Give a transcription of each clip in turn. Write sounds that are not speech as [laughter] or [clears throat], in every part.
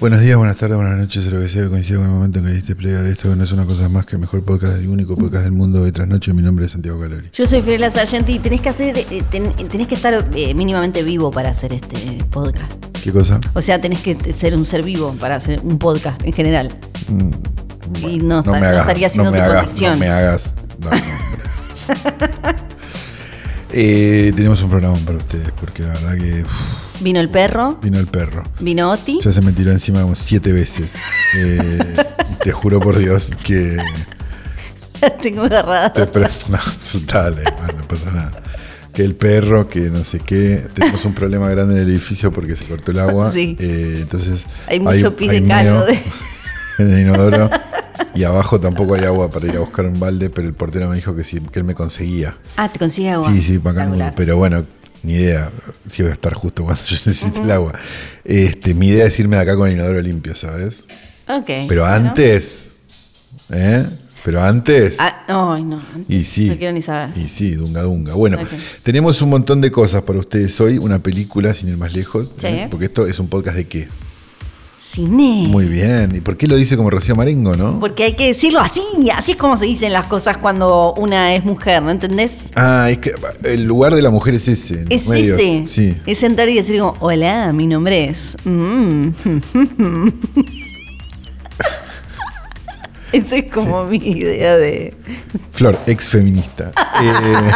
Buenos días, buenas tardes, buenas noches, lo que sea que coincida con el momento en que diste play a esto, que no es una cosa más que el mejor podcast, el único podcast del mundo de trasnoche. Mi nombre es Santiago Calori. Yo soy Fiorella Sargenti y tenés que hacer, eh, ten- tenés que estar eh, mínimamente vivo para hacer este podcast. ¿Qué cosa? O sea, tenés que ser un ser vivo para hacer un podcast en general. Mm, Y no está- no estaría haciendo no me tu hagas, conexión. No me hagas. [laughs] Eh, tenemos un programa para ustedes, porque la verdad que Vino el perro, vino el perro. vino Oti. Ya se me tiró encima como siete veces. Eh, y te juro por Dios que [laughs] Tengo agarrada. Te pre- [laughs] no, dale, bueno, no pasa nada. Que el perro, que no sé qué. Tenemos un problema grande en el edificio porque se cortó el agua. Sí. Eh, entonces. Hay mucho pis de caldo [laughs] de- En el inodoro. Y abajo tampoco hay agua para ir a buscar un balde, pero el portero me dijo que sí, que él me conseguía. Ah, te consigue agua. Sí, sí, para acá. Espectacular. Pero bueno, ni idea si voy a estar justo cuando yo necesite el agua. Este, mi idea es irme de acá con el inodoro limpio, ¿sabes? Ok. Pero bueno. antes. ¿Eh? Pero antes. Ah, ay, no. Y sí. No quiero ni saber. Y sí, Dunga Dunga. Bueno, tenemos un montón de cosas para ustedes hoy. Una película, sin ir más lejos. Sí. ¿eh? Porque esto es un podcast de qué. Cine. Muy bien. ¿Y por qué lo dice como Rocío Marengo, no? Porque hay que decirlo así. Así es como se dicen las cosas cuando una es mujer, ¿no entendés? Ah, es que el lugar de la mujer es ese. Es medios. ese. Sí. Es entrar y decir como, hola, mi nombre es. mm". [laughs] Esa es como mi idea de. Flor, ex feminista. Eh,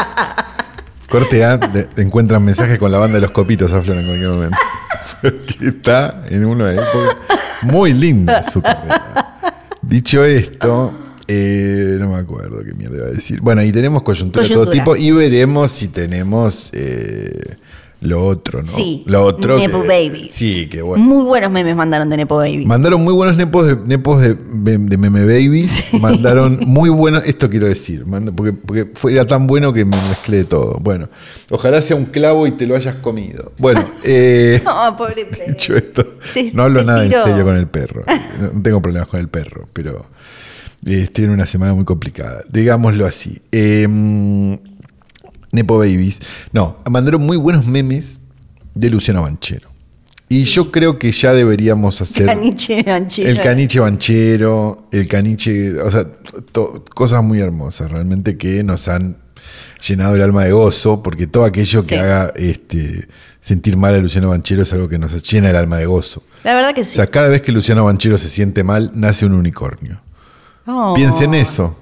corte A, encuentran mensajes con la banda de los copitos a Flor en cualquier momento. [laughs] Porque está en una época muy linda su carrera. Dicho esto, eh, no me acuerdo qué mierda iba a decir. Bueno, y tenemos coyuntura, de todo tipo y veremos si tenemos eh, lo otro, ¿no? Sí. Lo otro. Nepo que- Babies. Sí, que bueno. Muy buenos memes mandaron de Nepo Baby. Mandaron muy buenos nepos de, nepos de, de Meme Babies. [laughs] Mandaron muy buenos. Esto quiero decir. porque, porque fue, era tan bueno que me mezclé todo. Bueno, ojalá sea un clavo y te lo hayas comido. Bueno, [laughs] eh, No, pobre [laughs] dicho esto, Se- no hablo nada tiró. en serio con el perro. No, no tengo problemas con el perro, pero eh, estoy en una semana muy complicada. Digámoslo así. Eh, Nepo Babies. No, mandaron muy buenos memes de Luciano Banchero. Y yo creo que ya deberíamos hacer. Caniche Banchero. El caniche banchero, el caniche, o sea, to- cosas muy hermosas, realmente que nos han llenado el alma de gozo, porque todo aquello que Sí. haga este, sentir mal a Luciano Banchero es algo que nos llena el alma de gozo. La verdad que O sí. sea, cada vez que Luciano Banchero se siente mal, nace un unicornio. Oh. Piensen eso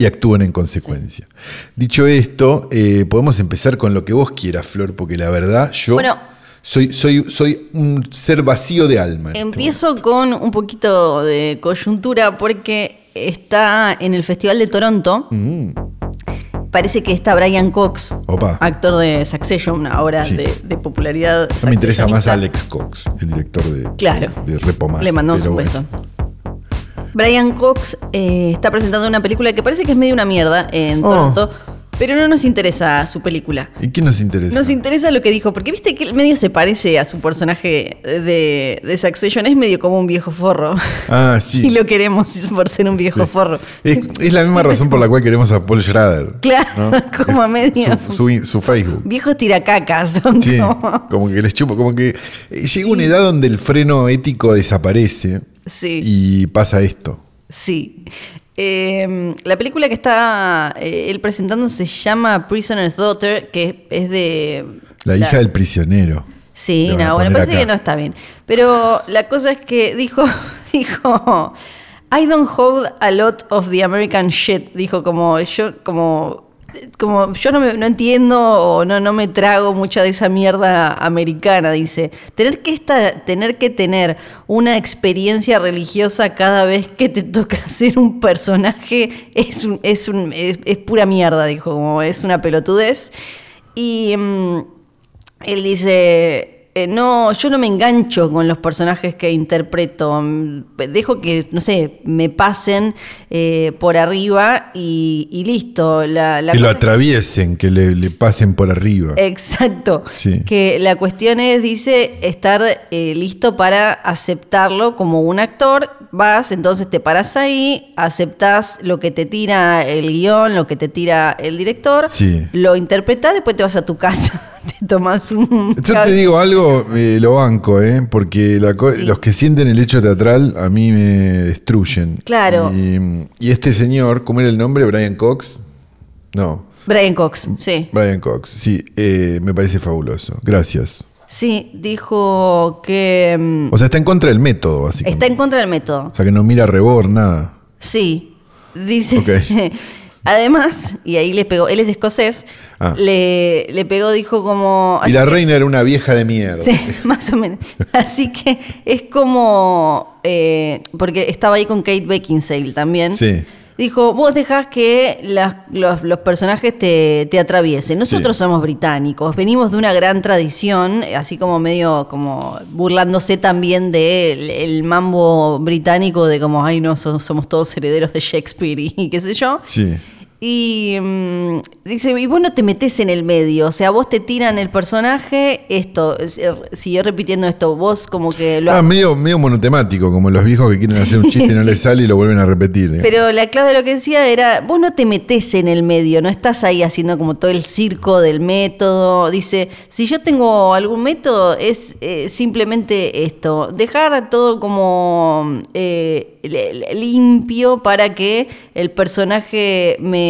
y actúen en consecuencia. Dicho esto, eh, podemos empezar con lo que vos quieras, Flor, porque la verdad yo Bueno. soy, soy, soy un ser vacío de alma. este Empiezo con un poquito de coyuntura porque está en el Festival de Toronto. Parece que está Brian Cox, Mm. Opa. actor de Succession, ahora Sí. de, de popularidad. No me interesa más. Alex Cox, el director de, Claro. de Repomar. Le mandamos un bueno. Brian Cox eh, está presentando una película que parece que es medio una mierda en Oh. Toronto, pero no nos interesa su película. ¿Y qué nos interesa? Nos interesa lo que dijo, porque viste que el medio se parece a su personaje de, de Succession, es medio como un viejo forro. ah, sí. [laughs] Y lo queremos por ser un viejo forro. Es, es la misma [laughs] razón por la cual queremos a Paul Schrader. Claro, ¿no? [laughs] como a medio. Su, su- su Facebook. Viejos tiracacas son Sí, como- como que les chupo, como que llega una edad donde el freno ético desaparece Sí. y pasa esto. Sí. Eh, la película que está eh, él presentando se llama Prisoner's Daughter, que es de... La hija del prisionero. Sí, no, bueno, parece acá. que no está bien. Pero la cosa es que dijo, [laughs] dijo, I don't hold a lot of the American shit. Dijo como yo, como, como yo no, me- no entiendo o no, no me trago mucha de esa mierda americana. Dice, tener que esta, tener que tener una experiencia religiosa cada vez que te toca [laughs] ser un personaje es es, es pura mierda. Dijo, como es una pelotudez. Y mm, él dice, eh, no, yo no me engancho con los personajes que interpreto. Dejo que, no sé, me pasen eh, por arriba y, y listo. La, la que lo atraviesen, que le, le pasen por arriba. Exacto. Sí. Que la cuestión es, dice, estar eh, listo para aceptarlo como un actor vas, entonces te paras ahí, aceptás lo que te tira el guion, lo que te tira el director, Sí. lo interpretás, después te vas a tu casa, [laughs] te tomas un... Yo te digo algo, eh, lo banco, ¿eh? Porque la co- los que sienten el hecho teatral a mí me destruyen. Claro. Y, y este señor, ¿cómo era el nombre? ¿Brian Cox? No, Brian Cox, sí. Brian Cox. Sí, eh, me parece fabuloso. Gracias. Sí, dijo que mm, O sea, está en contra del método, básicamente. está en contra del método. O sea, que no mira rebor, nada. Sí, dice. Ok. [laughs] Además, y ahí le pegó, él es escocés, Ah. le, le pegó, dijo como. Y la que- reina era una vieja de mierda. Sí, [laughs] más o menos. Así que es como. eh, porque estaba ahí con Kate Beckinsale también. Sí. Dijo, vos dejás que las- los, los personajes te, te atraviesen. Nosotros Sí. somos británicos, venimos de una gran tradición, así como medio como burlándose también del el mambo británico de como, ay no, so- somos todos herederos de Shakespeare y, y qué sé yo. Sí. Y mm, dice, y vos no te metés en el medio, o sea, vos te tiran el personaje, esto, es- er, siguió repitiendo esto, vos como que lo... Ah, medio, medio monotemático, como los viejos que quieren hacer un chiste y no [laughs] les sale y lo vuelven a repetir. ¿eh? Pero la clave de lo que decía era, vos no te metés en el medio, no estás ahí haciendo como todo el circo del método. Dice, si yo tengo algún método, es eh, simplemente esto, dejar todo como eh, limpio para que el personaje me,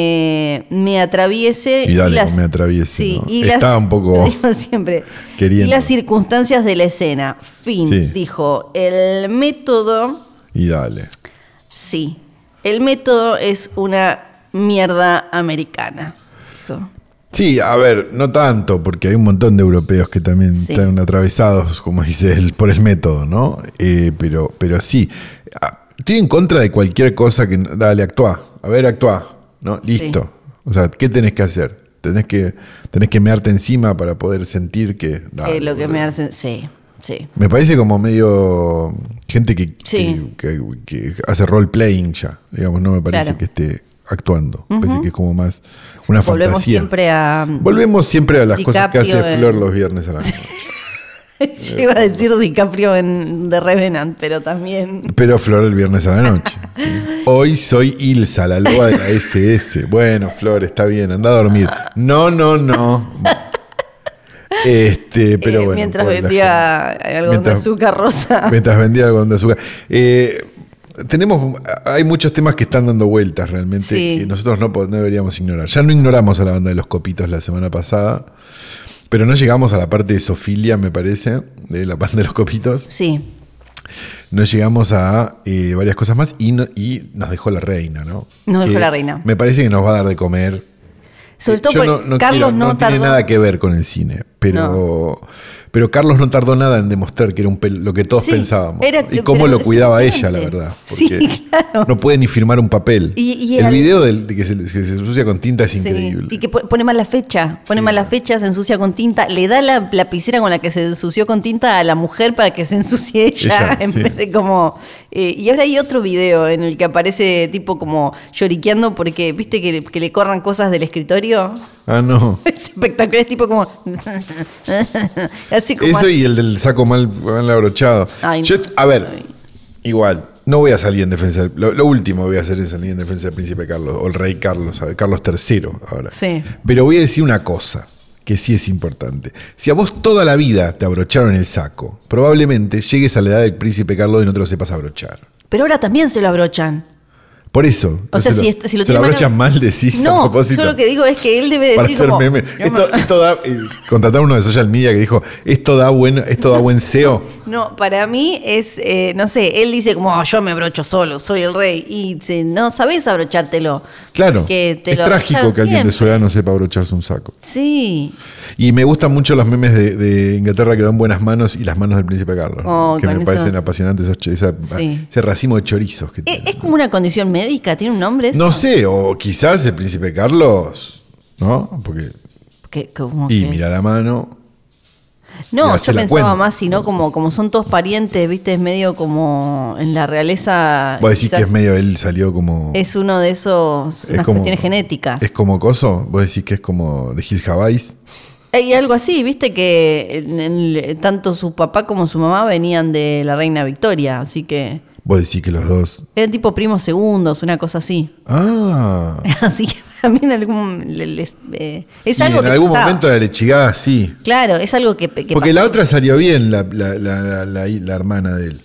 me atraviese. Y dale, me atraviese, Sí, ¿no? y Estaba las- un poco [laughs] digo siempre. [laughs] queriendo. Y las circunstancias de la escena. Fin, Sí. dijo. El método... Y dale. Sí, el método es una mierda americana. dijo. Sí, a ver, no tanto, porque hay un montón de europeos que también Sí. están atravesados, como dice él, por el método, ¿no? Eh, pero, pero sí, estoy en contra de cualquier cosa que... Dale, actúa, a ver, actúa, ¿no? Listo. O sea, ¿qué tenés que hacer? Tenés que, tenés que mearte encima para poder sentir que... dale, Eh, lo que me hace. Sí, sí. Me parece como medio gente que, Sí. que, que- que hace role playing ya, digamos, no me parece Claro. que esté actuando. Me parece que es como más una Volvemos fantasía. siempre a. Volvemos siempre a las cosas que hace Flor los viernes a la [laughs] noche. [laughs] Yo iba a decir DiCaprio en The Revenant, pero también. Pero Flor el viernes a la noche. sí. Hoy soy Ilsa, la loba de la SS. Bueno, Flor, está bien, anda a dormir. No, no, no. Este, pero eh, bueno. mientras vendía algodón Mientras- de azúcar rosa. Mientras vendía algodón de azúcar. Eh, tenemos, hay muchos temas que están dando vueltas realmente Sí. que nosotros no, no deberíamos ignorar. Ya no ignoramos a la banda de los copitos la semana pasada, pero no llegamos a la parte de Sofilia, me parece, de la banda de los copitos. Sí, No llegamos a eh, varias cosas más y, no- y nos dejó la reina, ¿no? Nos dejó Que la reina. Me parece que nos va a dar de comer. sobre Eh, todo yo porque no, no Carlos quiero- no, tiene nada que ver con el cine, pero, pero Carlos no tardó nada en demostrar que era un pel- lo que todos Sí, pensábamos. era y cómo lo cuidaba ella, la verdad. Sí, [laughs] claro. No puede ni firmar un papel. Y- y el video del, de que, se, que se ensucia con tinta es Sí, increíble. Y que po- pone mal la fecha, pone mal la fecha, se ensucia con tinta, le da la lapicera con la que se ensució con tinta a la mujer para que se ensucie [laughs] ella, Ella, en vez de como... eh, y ahora hay otro video en el que aparece tipo como lloriqueando porque, viste, que, que le corran cosas del escritorio. Ah, no. [laughs] Es espectacular, es tipo como... [laughs] Así como... Eso y el del saco mal, mal abrochado. Ay, Yo- no. a ver, igual, no voy a salir en defensa del, lo, lo último voy a hacer es salir en defensa del príncipe Carlos, o el rey Carlos, Carlos III ahora. Sí. Pero voy a decir una cosa, que sí es importante. Si a vos toda la vida te abrocharon el saco, probablemente llegues a la edad del príncipe Carlos y no te lo sepas abrochar. Pero ahora también se lo abrochan. Por eso. O sea, se si, lo, est- si lo se tiene lo mano- abrochan mal, decís a No, propósito. yo lo que digo es que él debe para decir hacer como... meme. "Yo Esto, me- esto da, eh, contratar uno de social media que dijo, esto da buen, esto da buen SEO. [laughs] No, para mí es, eh, no sé, él dice como, "Oh, yo me abrocho solo, soy el rey. Y dice, no sabes abrochártelo. Claro. Que te es lo trágico que alguien de su edad no sepa abrocharse un saco. Sí. Y me gustan mucho los memes de, de Inglaterra que dan buenas manos y las manos del príncipe Carlos. Oh, que me parecen apasionantes esos cho- esa- Sí. ese racimo de chorizos que ¿Es, tienen. es como una condición médica? ¿Tiene un nombre eso? No sé, o quizás el príncipe Carlos, ¿no? Porque. Que- como Y que- mira la mano. y No, yo pensaba cuenta. más, sino como, como son todos parientes, viste, es medio como en la realeza. Vos decís que es medio, él salió como. Es uno de esos, es unas como- cuestiones genéticas. Es como coso. Vos decís que es como de Gil Javais. Hay algo así, viste que en el- tanto su papá como su mamá venían de la reina Victoria, así que. Vos decís que los dos. Eran tipo primos segundos, una cosa así. Ah. [laughs] Así que para mí en algún. les- eh, es Y algo en que algún pasaba. momento la lechigada sí. Claro, es algo que. que Porque la otra salió bien, la, la- la- la hermana de él.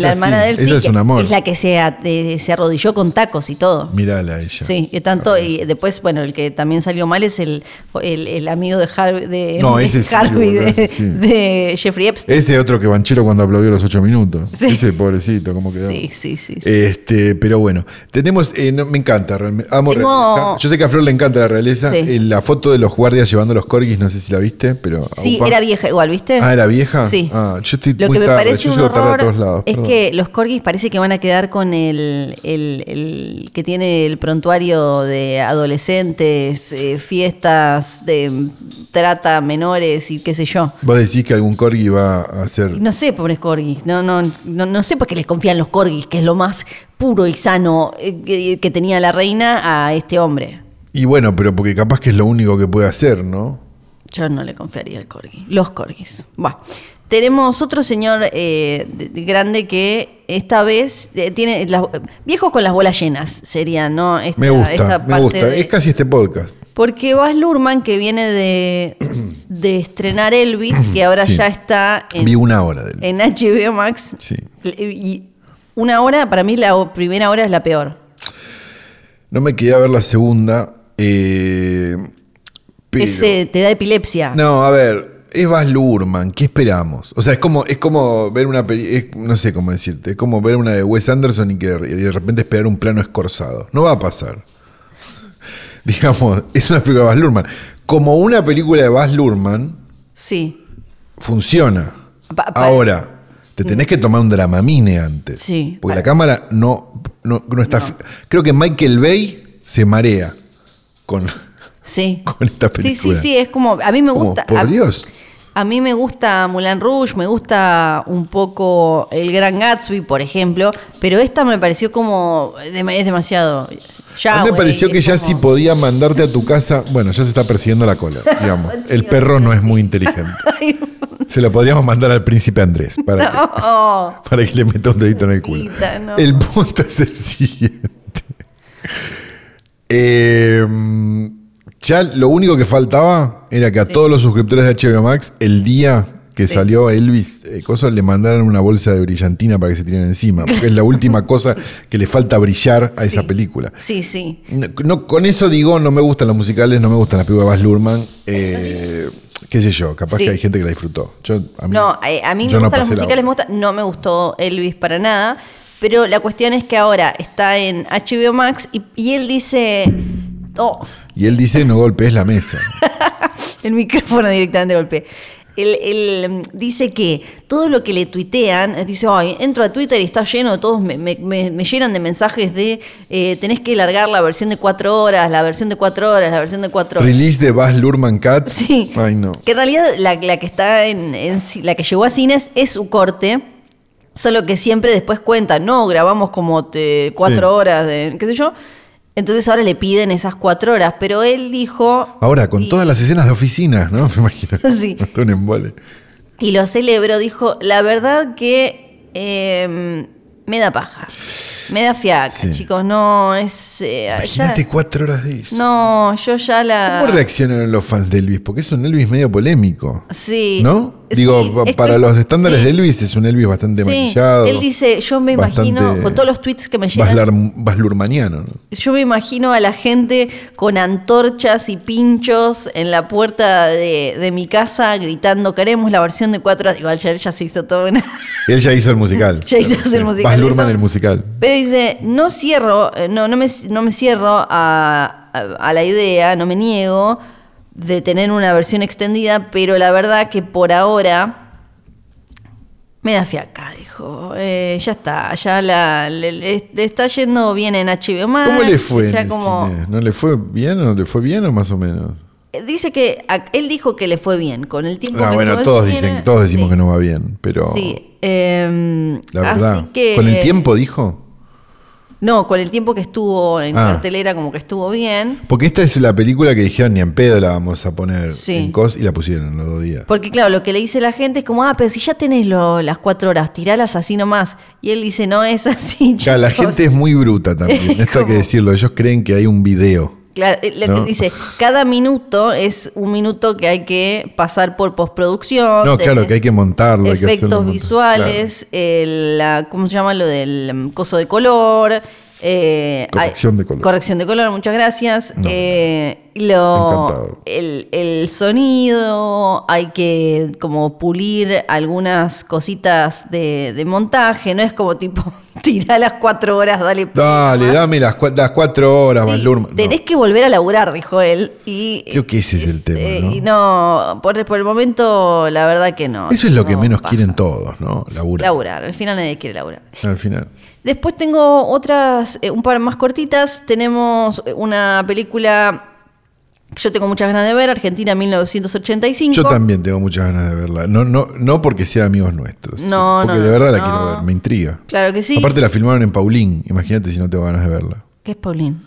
La hermana sí, de él sí, es que un amor. es la que se, de- arrodilló con tacos y todo. Mirala ella. Sí, que tanto, y después, bueno, el que también salió mal es el, el, el amigo de Harvey, de, No, de ese sí, Harvey, boludo, de, ese de Jeffrey Epstein. Ese otro que banchero cuando aplaudió los ocho minutos. Ese pobrecito, ¿cómo quedó? Sí, sí, sí. Este, pero bueno, tenemos, eh, no, me encanta, realmente, amo Tengo-. Yo sé que a Flor le encanta la realeza. Eh, la foto de los guardias llevando los corgis, no sé si la viste, pero. Sí, era vieja igual, ¿viste? Ah, ¿era vieja? Sí. Ah, yo estoy Lo muy que me tarde, parece yo un tarde a horror todos lados. es. Que los corgis parece que van a quedar con el, el- el que tiene el prontuario de adolescentes, eh, fiestas de trata menores y qué sé yo. Vos decís que algún corgi va a hacer. No sé, pobres corgis. No, no, no, no sé por qué les confían los corgis, que es lo más puro y sano eh, que, que tenía la reina a este hombre. Y bueno, pero porque capaz que es lo único que puede hacer, ¿no? Yo no le confiaría al corgi. Los corgis. Bueno, tenemos otro señor eh, de- de grande que esta vez eh, tiene las- viejos con las bolas llenas sería, ¿no? Esta- Me gusta, esta me parte gusta. de- Es casi este podcast. Porque Baz Luhrmann, que viene de, de estrenar Elvis, que ahora Sí. ya está en, Vi una hora de en HBO Max, Sí. y una hora, para mí la primera hora es la peor. No me quedé a ver la segunda. eh, pero- Ese te da epilepsia. No, a ver, es Baz Luhrmann, ¿qué esperamos? O sea, es como, es como ver una peli, no sé cómo decirte, es como ver una de Wes Anderson y que de, repente esperar un plano escorzado. No va a pasar. [laughs] Digamos, es una película de Baz Luhrmann. Como una película de Baz Luhrmann, Sí. funciona. Pa- Ahora, te tenés que tomar un dramamine antes. Sí, Porque la cámara no, no, no está. Creo que Michael Bay se marea con, Sí. [laughs] con esta Sí, película. sí, sí, es como, a mí me Como, gusta. por a, Dios. A mí me gusta Moulin Rouge, me gusta un poco El Gran Gatsby, por ejemplo, pero esta me pareció como, es demasiado. Ya, a mí me pareció que ya como- si podía mandarte a tu casa. Bueno, ya se está persiguiendo la cola, [laughs] digamos. El perro no es muy inteligente. [laughs] Se lo podríamos mandar al príncipe Andrés para, que, [laughs] para que le meta un dedito en el culo. No. El punto es el siguiente. Eh, ya lo único que faltaba era que a todos los suscriptores de HBO Max, el día que Sí. salió Elvis eh, le mandaran una bolsa de brillantina para que se tiren encima. Porque es la última [laughs] cosa que le falta brillar a esa película. Sí, sí. No, no- con eso digo, no me gustan los musicales, no me gustan las películas de Baz Luhrmann. eh, qué sé yo, capaz Sí. que hay gente que la disfrutó. Yo, a mí, No, a mí me no gustan los musicales, me gusta, no me gustó Elvis para nada, pero la cuestión es que ahora está en HBO Max y, y él dice, oh, Y él dice, no golpees la mesa. [laughs] el micrófono directamente golpeé. Él, él, mm, dice que todo lo que le tuitean, eh, dice, ay, entro a Twitter y está lleno de todos, me, me- me- me llenan de mensajes de eh, tenés que largar la versión de cuatro horas, la versión de cuatro horas, la versión de cuatro horas. Release de Baz Luhrmann Cat. [laughs] Sí. Ay, no. Que en realidad la, la que está en, la que llegó a cines es su corte. Solo que siempre después cuenta, no, grabamos como te- cuatro Sí. horas de, qué sé yo. Entonces ahora le piden esas cuatro horas. Pero él dijo. Ahora, con y- todas las escenas de oficina, ¿no? [laughs] Me imagino. [laughs] Sí. Un embole. Y lo celebró, dijo, la verdad que eh, me da paja. Me da fiaca, Sí. chicos. No, es. eh, ya- Imagínate cuatro horas de eso. no, yo ya la. ¿Cómo reaccionaron los fans de Elvis? Porque es un Elvis medio polémico. Sí. ¿No? Sí, Digo, estoy- para los estándares sí. de Elvis es un Elvis bastante Sí, maquillado. Él dice, yo me imagino, con todos los tweets que me llegan, Luhrmanniano, ¿no? yo me imagino a la gente con antorchas y pinchos en la puerta de, de mi casa gritando, queremos la versión de cuatro. Igual ya, él ya se hizo toda una... Él ya hizo el musical. [laughs] Ya hizo el musical. Hizo- el musical. Pero dice, no cierro, eh, no, no, me, no me cierro a, a- a la idea, no me niego de tener una versión extendida, pero la verdad que por ahora me da fiaca, dijo. Eh, ya está, ya la, le, le- le está yendo bien en HBO Max. ¿Cómo le fue en el como- cine? ¿No le fue bien o le fue bien o más o menos? Eh, Dice que a- él dijo que le fue bien con el tiempo Ah, que bueno, todos dicen, todos decimos sí. que no va bien, pero Sí, em, la verdad. que, ¿Con el tiempo dijo? No, con el tiempo que estuvo en Ah. cartelera, como que estuvo bien. Porque esta es la película que dijeron ni en pedo la vamos a poner Sí. en cos y la pusieron en los dos días. Porque claro, lo que le dice la gente es como, ah, pero si ya tenés lo- las cuatro horas, tiralas así nomás. Y él dice, no es así. Ya, la chicos". gente es muy bruta también, [laughs] esto hay que decirlo. Ellos creen que hay un video. Claro, eh, le ¿No? dice, cada minuto es un minuto que hay que pasar por postproducción. No, claro, que hay que montarlo. hay que hacerlo Efectos visuales, el, la, ¿cómo se llama lo del mm, coso de color? eh, Corrección hay- de color. Corrección de color, muchas gracias. No. Eh, lo, el, el sonido, hay que como pulir algunas cositas de, de montaje, no es como tipo, [laughs] tira las cuatro horas, dale. Dale, dame las, las cuatro horas, Sí. No. Tenés que volver a laburar, dijo él. Y, Creo que ese es el tema, eh, ¿no? y no, por, por el momento, la verdad que no. Eso es lo que No menos pasa. quieren todos, ¿no? Laburar. Laburar, al final nadie quiere laburar. Al final. Después tengo otras, eh, un par más cortitas. Tenemos una película yo tengo muchas ganas de ver, Argentina 1985. Yo también tengo muchas ganas de verla. No, no, no porque sea amigos nuestros. No, Porque no, de verdad la quiero ver, me intriga. Claro que sí. Aparte la filmaron en Paulín. Imagínate si no tengo ganas de verla. ¿Qué es Paulín?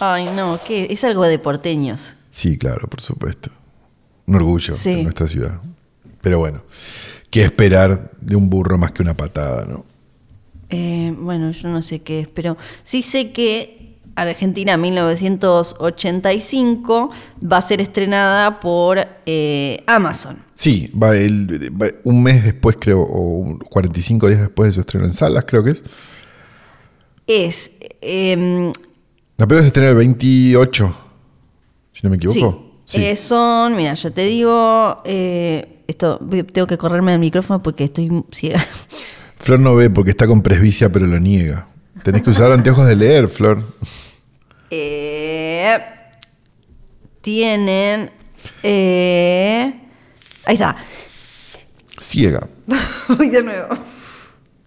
Ay, no, ¿qué? Es algo de porteños. Sí, claro, por supuesto. Un orgullo Sí. en nuestra ciudad. Pero bueno, ¿qué esperar de un burro más que una patada, no? Eh, bueno, yo no sé qué es, pero sí sé que Argentina 1985 va a ser estrenada por eh, Amazon. Sí, va, el- va un mes después, creo, o un- 45 días después de su estreno en salas, creo que es. Es. em, La película se estrena el 28, si no me sí, equivoco. eh, son, mira, ya te digo, eh, esto tengo que correrme el micrófono porque estoy ciega. Flor no ve porque está con presbicia, pero lo niega. Tenés que usar anteojos de leer, Flor. Eh, tienen. eh, ahí está. Ciega. [laughs] Voy de nuevo.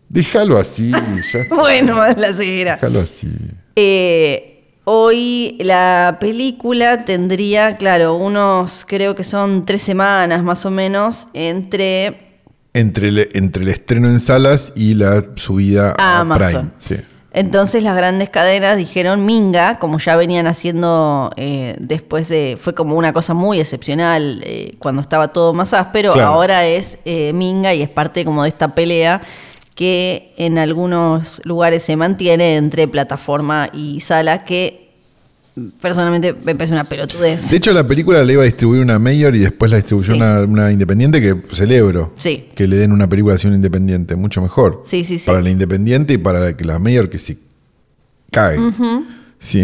Déjalo así, ya está. [laughs] Bueno, la ceguera. Déjalo así. Eh, hoy la película tendría, claro, unos, creo que son tres semanas más o menos, entre Entre el, entre el estreno en salas y la subida a a, Amazon. Prime. Sí. Entonces las grandes cadenas dijeron Minga, como ya venían haciendo eh, después de, fue como una cosa muy excepcional eh, cuando estaba todo más áspero, Claro. ahora es eh, Minga y es parte como de esta pelea que en algunos lugares se mantiene entre plataforma y sala, que personalmente me parece una pelotudez. De hecho, la película la iba a distribuir una mayor y después la distribuyó Sí. una, una independiente que celebro. Sí. Que le den una película así a una independiente, mucho mejor. Sí, sí, sí. Para la independiente y para la, mayor que se cae. Sí.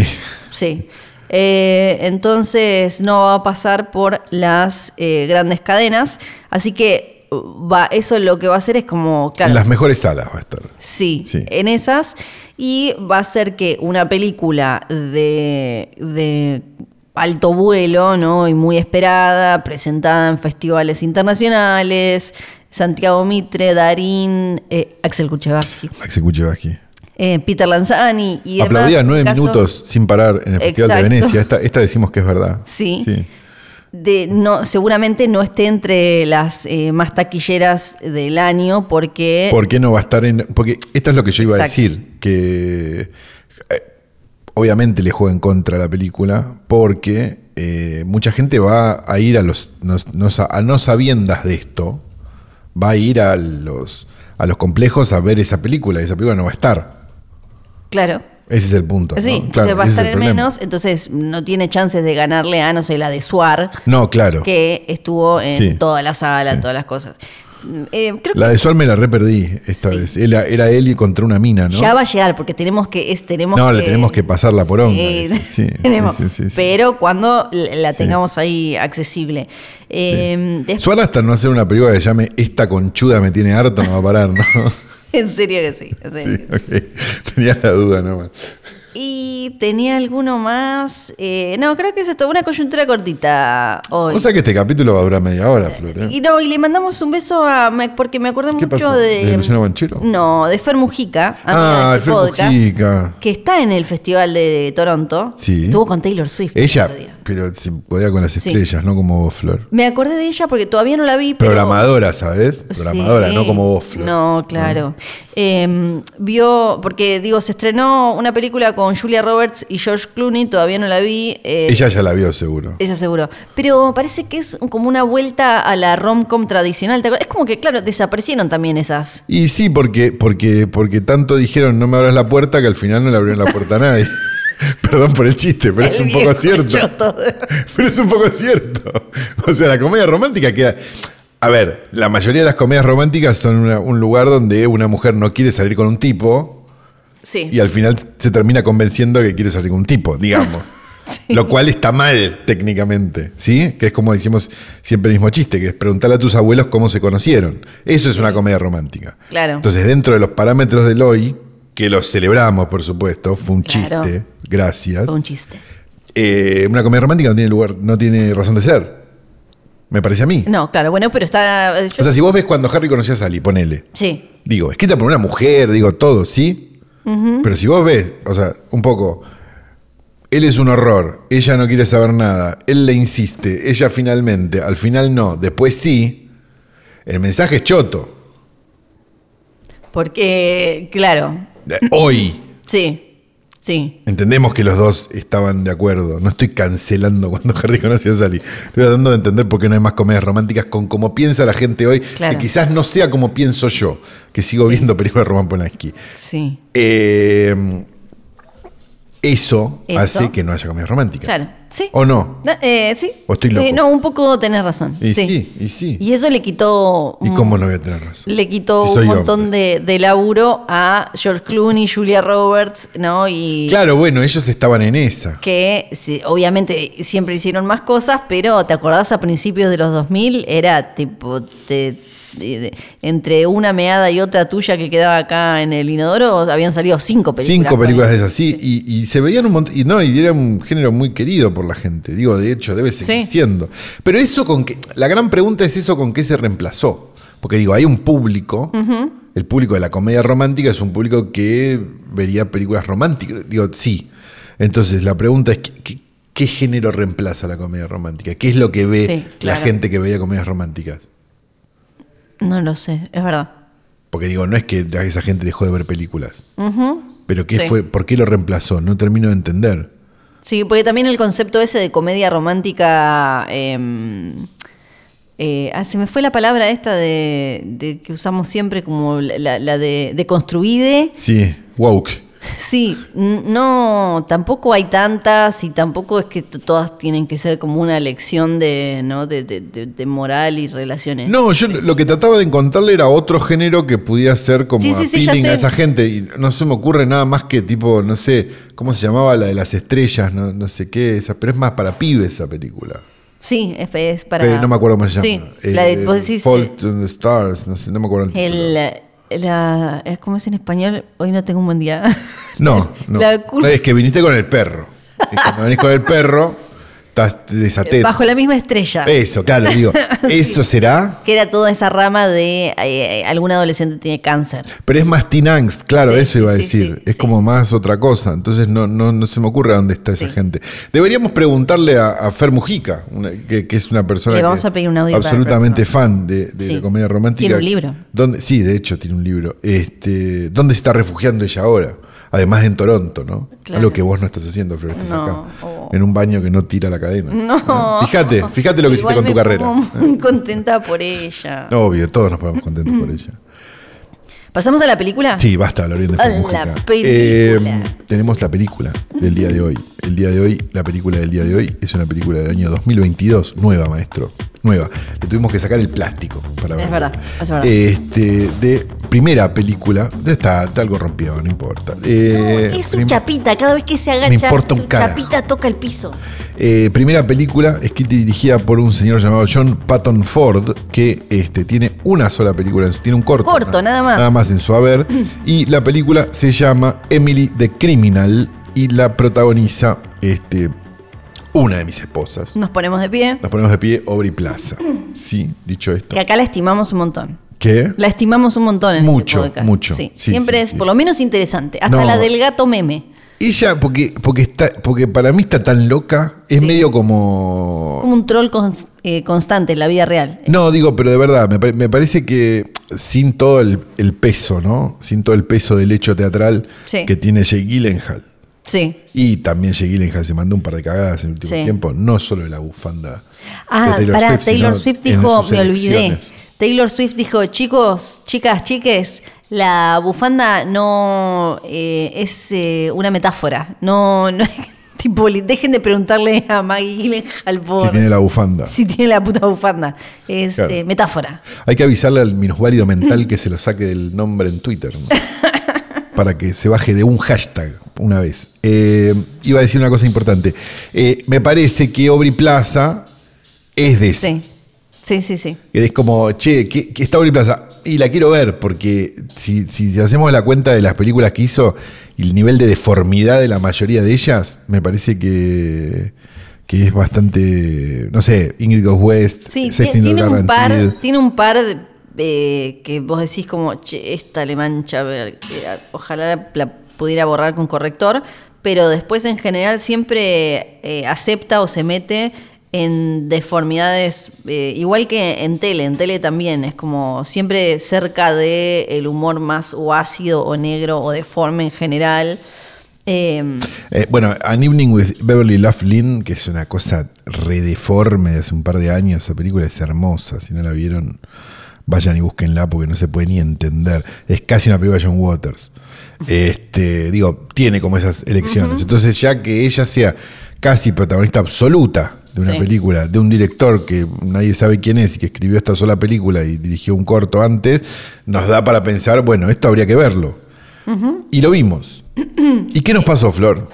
Sí. Eh, entonces no va a pasar por las eh, grandes cadenas. Así que va, eso lo que va a hacer es como, claro, En las mejores salas va a estar. sí, Sí. en esas. Y va a ser que una película de, de alto vuelo, ¿no? Y muy esperada, presentada en festivales internacionales. Santiago Mitre, Darín, eh, Axel Kuchevaski, Axel Kuchevaski. eh, Peter Lanzani y. Aplaudía nueve caso- minutos sin parar en el Festival de. Venecia. Esta, esta decimos que es verdad. Sí. De no seguramente no esté entre las eh, más taquilleras del año porque ¿Por qué no va a estar en.? Porque esto es lo que yo iba a decir. Que. eh, obviamente le juega en contra a la película. Porque eh, mucha gente va a ir a los. No, a no sabiendas de esto. Va a ir a los. A los complejos a ver esa película. y Esa película no va a estar. claro Ese es el punto. sí ¿no? Claro, va a estar en menos entonces no tiene chances de ganarle a no sé la de Suar No, claro. que estuvo en Sí. toda la sala Sí. todas las cosas Eh, creo La de Suar me la re perdí esta Sí. vez. Era, era él y contra una mina, ¿no? ya va a llegar porque tenemos que es, tenemos No, que, le tenemos que pasar la poronga. Sí, sí, sí, pero cuando la tengamos ahí accesible Eh, después- Suar hasta no hacer una película que se llame Esta conchuda me tiene harto, no va a parar, ¿no? [laughs] en serio que sí, en serio Sí. [laughs] Tenía la duda nomás. Y tenía alguno más. eh, no, creo que es esto, una coyuntura cortita hoy. O sea que este capítulo va a durar media hora, Flor. ¿eh? y no, y le mandamos un beso a. Porque me acordé ¿Qué mucho pasó? de. ¿De Luciano Banchero? No, de Fer Mujica. Ah, de este Fer podcast, Mujica. Que está en el Festival de Toronto. Sí. Estuvo con Taylor Swift. el Ella. Pero se podía con las Sí. estrellas, no como vos, Flor. Me acordé de ella porque todavía no la vi. Pero... Programadora, ¿sabes? Programadora, Sí. no como vos, Flor. No, claro. Eh, vio, porque digo, se estrenó una película con Julia Roberts y George Clooney, todavía no la vi. eh, Ella ya la vio, seguro. ella seguro. Pero parece que es como una vuelta a la rom-com tradicional. ¿te acuerdas? Es como que, claro, desaparecieron también esas. Y sí, porque, porque, porque tanto dijeron no me abras la puerta que al final no le abrieron la puerta a nadie. [laughs] [laughs] Perdón por el chiste, pero es un poco cierto. choto. [laughs] Pero es un poco cierto. O sea, la comedia romántica queda. A ver, la mayoría de las comedias románticas son una- un lugar donde una mujer no quiere salir con un tipo Sí. y al final se termina convenciendo que quiere salir con un tipo, digamos. [laughs] Lo cual está mal técnicamente, ¿sí? Que es como decimos siempre el mismo chiste, que es preguntarle a tus abuelos cómo se conocieron. Eso es una comedia romántica. Claro. Entonces, dentro de los parámetros del hoy, que los celebramos, por supuesto, fue un Claro. chiste, gracias. Fue un chiste. Eh, una comedia romántica no tiene lugar, no tiene razón de ser. Me parece a mí. No, claro, bueno, pero está. yo- O sea, si vos ves cuando Harry conocía a Sally, ponele. sí. Digo, escrita por una mujer, digo todo, ¿sí? Pero si vos ves, o sea, un poco, él es un horror, ella no quiere saber nada, él le insiste, ella finalmente, al final no, después sí, el mensaje es choto. Porque, claro. Hoy. Sí. Sí. Entendemos que los dos estaban de acuerdo. No estoy cancelando cuando [laughs] Harry conoció a Sally. Estoy tratando de entender por qué no hay más comedias románticas con como piensa la gente hoy, Claro. que quizás no sea como pienso yo, que sigo viendo películas de Roman Polanski. Sí. Eh, eso, Eso. hace que no haya comedias románticas. Claro. Sí. ¿O no? No, eh, sí. ¿O estoy loco? Eh, no, un poco tenés razón. Y sí. sí, y sí. Y eso le quitó. ¿Y cómo no voy a tener razón? Le quitó Si un montón de, de laburo a George Clooney, Julia Roberts, ¿no? Y Claro, bueno, ellos estaban en esa. que sí, obviamente siempre hicieron más cosas, pero ¿te acordás a principios de los 2000? Era tipo, te- de- de- entre una meada y otra tuya que quedaba acá en el inodoro, habían salido cinco películas. Cinco películas de esas, sí, y, y se veían un montón, y no, y era un género muy querido por la gente, digo, de hecho, debe seguir Sí. siendo. Pero eso con que, la gran pregunta es eso con qué se reemplazó, porque digo, hay un público, el público de la comedia romántica es un público que vería películas románticas, digo, sí. Entonces, la pregunta es, ¿qué, género reemplaza la comedia romántica? ¿Qué es lo que ve Sí, la gente que veía comedias románticas? No lo sé, es verdad. Porque digo, no es que esa gente dejó de ver películas, pero ¿qué Sí. fue, ¿por qué lo reemplazó? No termino de entender. Sí, porque también el concepto ese de comedia romántica. eh, eh, ah, se me fue la palabra esta de, de que usamos siempre como la, la- la de, de construide. Sí, woke. Sí, no, tampoco hay tantas y tampoco es que todas tienen que ser como una lección de, ¿no? de, de- de- de moral y relaciones. No, yo lo que trataba de encontrarle era otro género que pudiera ser como Sí, a esa gente. Y no se me ocurre nada más que tipo, no sé, ¿cómo se llamaba la de las estrellas? No, no sé qué, esa, pero es más para pibes esa película. Sí, es, para. Eh, no me acuerdo cómo se llama. Sí, Eh, la de, vos decís, Fault in the Stars, no sé, no me acuerdo el el, la, es ¿Cómo es en español? Hoy no tengo un buen día. No, [laughs] no. La culpa- Es que viniste con el perro. Y cuando venís con el perro, desatento. Bajo la misma estrella. Eso, claro, digo, [laughs] ¿eso será? Que era toda esa rama de eh, eh, algún adolescente tiene cáncer. Pero es más teen angst, claro, Sí, eso iba a decir. sí, es como más otra cosa. Entonces no, no, no se me ocurre a dónde está esa gente. Deberíamos preguntarle a, a Fer Mujica, una- que, que es una persona Le vamos que a pedir un audio absolutamente fan de, la comedia romántica. Tiene un libro. ¿Dónde- sí, de hecho tiene un libro. Este, ¿Dónde se está refugiando ella ahora? Además en Toronto, ¿no? Claro. Algo que vos no estás haciendo, Flor, estás No, acá. oh. En un baño que no tira la cadena. No. Fíjate, fíjate lo que hiciste Igual con tu carrera. muy contenta por ella. Obvio, todos nos ponemos contentos por ella. ¿Pasamos a la película? Sí, basta A la película. Eh, tenemos la película del día de hoy. El día de hoy, la película del día de hoy es una película del año 2022, nueva, maestro. Nueva. Le tuvimos que sacar el plástico para Es verla. verdad, es verdad. Este, de primera película. Está, está algo rompido, no importa. Eh, es un chapita, cada vez que se agacha, Me importa un el carajo. chapita toca el piso. Eh, primera película escrita y dirigida por un señor llamado John Patton Ford, que este, tiene una sola película, tiene un corto. Corto, nada más. Nada más en su haber. [laughs] Y la película se llama Emily the Criminal y la protagoniza este, una de mis esposas. Nos ponemos de pie. Nos ponemos de pie, Aubrey Plaza. Sí, dicho esto. Que acá la estimamos un montón. ¿Qué? La estimamos un montón en Mucho, este podcast. mucho. Sí, Sí, siempre sí, es por lo menos interesante. Hasta No. la del gato meme. Ella, porque, porque, está, porque para mí está tan loca, es medio como... Como un troll eh, constante en la vida real. No, digo, pero de verdad, me, pare- me parece que sin todo el, el peso, ¿no? Sin todo el peso del hecho teatral Sí. que tiene Jake Gyllenhaal. Sí. Y también Jake Gyllenhaal se mandó un par de cagadas en el último Sí. tiempo, no solo de la bufanda. Ah, de pará, Taylor sino Swift en dijo, sus me olvidé. Taylor Swift dijo, chicos, chicas, chiques, la bufanda no eh, es eh, una metáfora. No, no [laughs] tipo, dejen de preguntarle a Maggie Gyllenhaal por Si tiene la bufanda. [laughs] si tiene la puta bufanda. Es Claro. eh, metáfora. Hay que avisarle al minusválido mental que se lo saque del nombre en Twitter. ¿no? [laughs] Para que se baje de un hashtag una vez. Eh, iba a decir una cosa importante. Eh, me parece que Aubrey Plaza es de esas. Sí. Sí, sí, sí. Que Es como, che, ¿qué, qué está Aubrey Plaza? Y la quiero ver, porque si, si hacemos la cuenta de las películas que hizo y el nivel de deformidad de la mayoría de ellas, me parece que, que es bastante, no sé, Ingrid Goes West, Sí, un par, tiene un par de, eh, que vos decís como, che, esta le mancha, ojalá la pudiera borrar con corrector, pero después en general siempre eh, acepta o se mete en deformidades, eh, igual que en tele, en tele también, es como siempre cerca de el humor más o ácido o negro o deforme en general. Eh, Eh, bueno, An Evening with Beverly Loughlin, que es una cosa redeforme de hace un par de años, esa película es hermosa, si no la vieron, vayan y búsquenla porque no se puede ni entender. Es casi una película de John Waters. Este, digo, tiene como esas elecciones. Entonces, ya que ella sea casi protagonista absoluta de una Sí. película, de un director que nadie sabe quién es y que escribió esta sola película y dirigió un corto antes, nos da para pensar, bueno, esto habría que verlo. Y lo vimos. [clears throat] ¿Y qué nos pasó, Flor?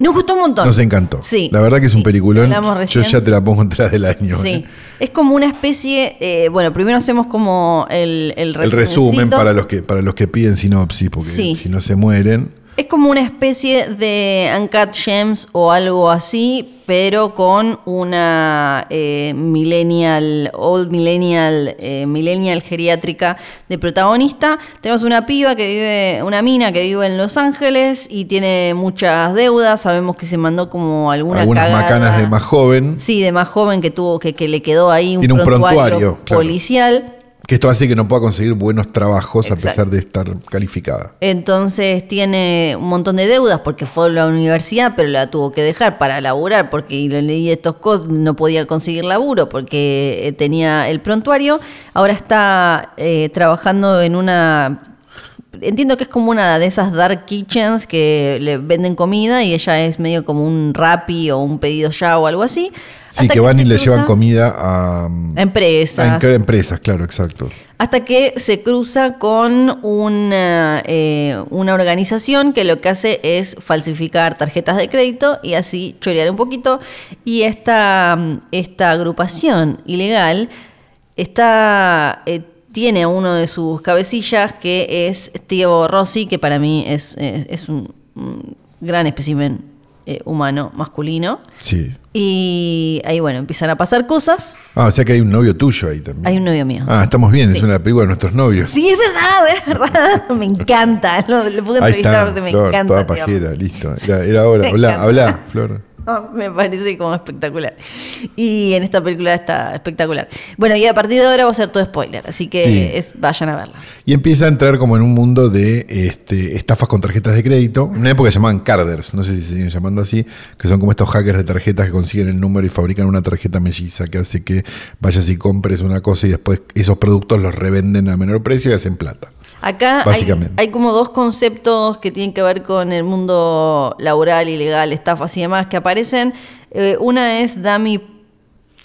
Nos gustó un montón. Nos encantó. Sí. La verdad que es un Sí, peliculón. Yo ya te la pongo atrás del año. Sí, ¿eh? es como una especie, eh, bueno, primero hacemos como el, el, El resumen para los que para los que piden sinopsis, porque Sí. si no se mueren. Es como una especie de Uncut Gems o algo así, pero con una eh, millennial, old millennial, eh, millennial geriátrica de protagonista. Tenemos una piba que vive, una mina que vive en Los Ángeles y tiene muchas deudas. Sabemos que se mandó como alguna Algunas cagada. macanas de más joven. Sí, de más joven que tuvo, que, que le quedó ahí un Tiene un prontuario, claro. Que esto hace que no pueda conseguir buenos trabajos a pesar de estar calificada. Entonces tiene un montón de deudas porque fue a la universidad, pero la tuvo que dejar para laburar porque leí estos cosas, no podía conseguir laburo porque eh, tenía el prontuario. Ahora está eh, trabajando en una. Entiendo que es como una de esas dark kitchens que le venden comida y ella es medio como un Rappi o un pedido ya o algo así. Sí, que van y le llevan comida a, a empresas. a empresas, claro, exacto. Hasta que se cruza con una, eh, una organización que lo que hace es falsificar tarjetas de crédito y así chorear un poquito. Y esta, esta agrupación ilegal está, eh, tiene a uno de sus cabecillas que es Tío Rossi, que para mí es, es, es un, gran espécimen eh, humano masculino. Sí. Y ahí, bueno, empiezan a pasar cosas. Ah, o sea que hay un novio tuyo ahí también. Hay un novio mío. Ah, estamos bien, es una película de nuestros novios. Sí, es verdad, es verdad. [laughs] Me encanta. Lo, lo puedo Ahí entrevistar me Flor, encanta. toda digamos. pajera, listo. Era, era hora. Habla, habla, Flor. [laughs] Me parece como espectacular. Y en esta película está espectacular. Bueno, y a partir de ahora va a ser todo spoiler, así que Sí. es- vayan a verla. Y empieza a entrar como en un mundo de este, estafas con tarjetas de crédito. En una época se llamaban carders, no sé si se siguen llamando así, que son como estos hackers de tarjetas que consiguen el número y fabrican una tarjeta melliza que hace que vayas y compres una cosa y después esos productos los revenden a menor precio y hacen plata. Acá hay, como dos conceptos que tienen que ver con el mundo laboral, ilegal, estafas y demás que aparecen. Eh, una es dummy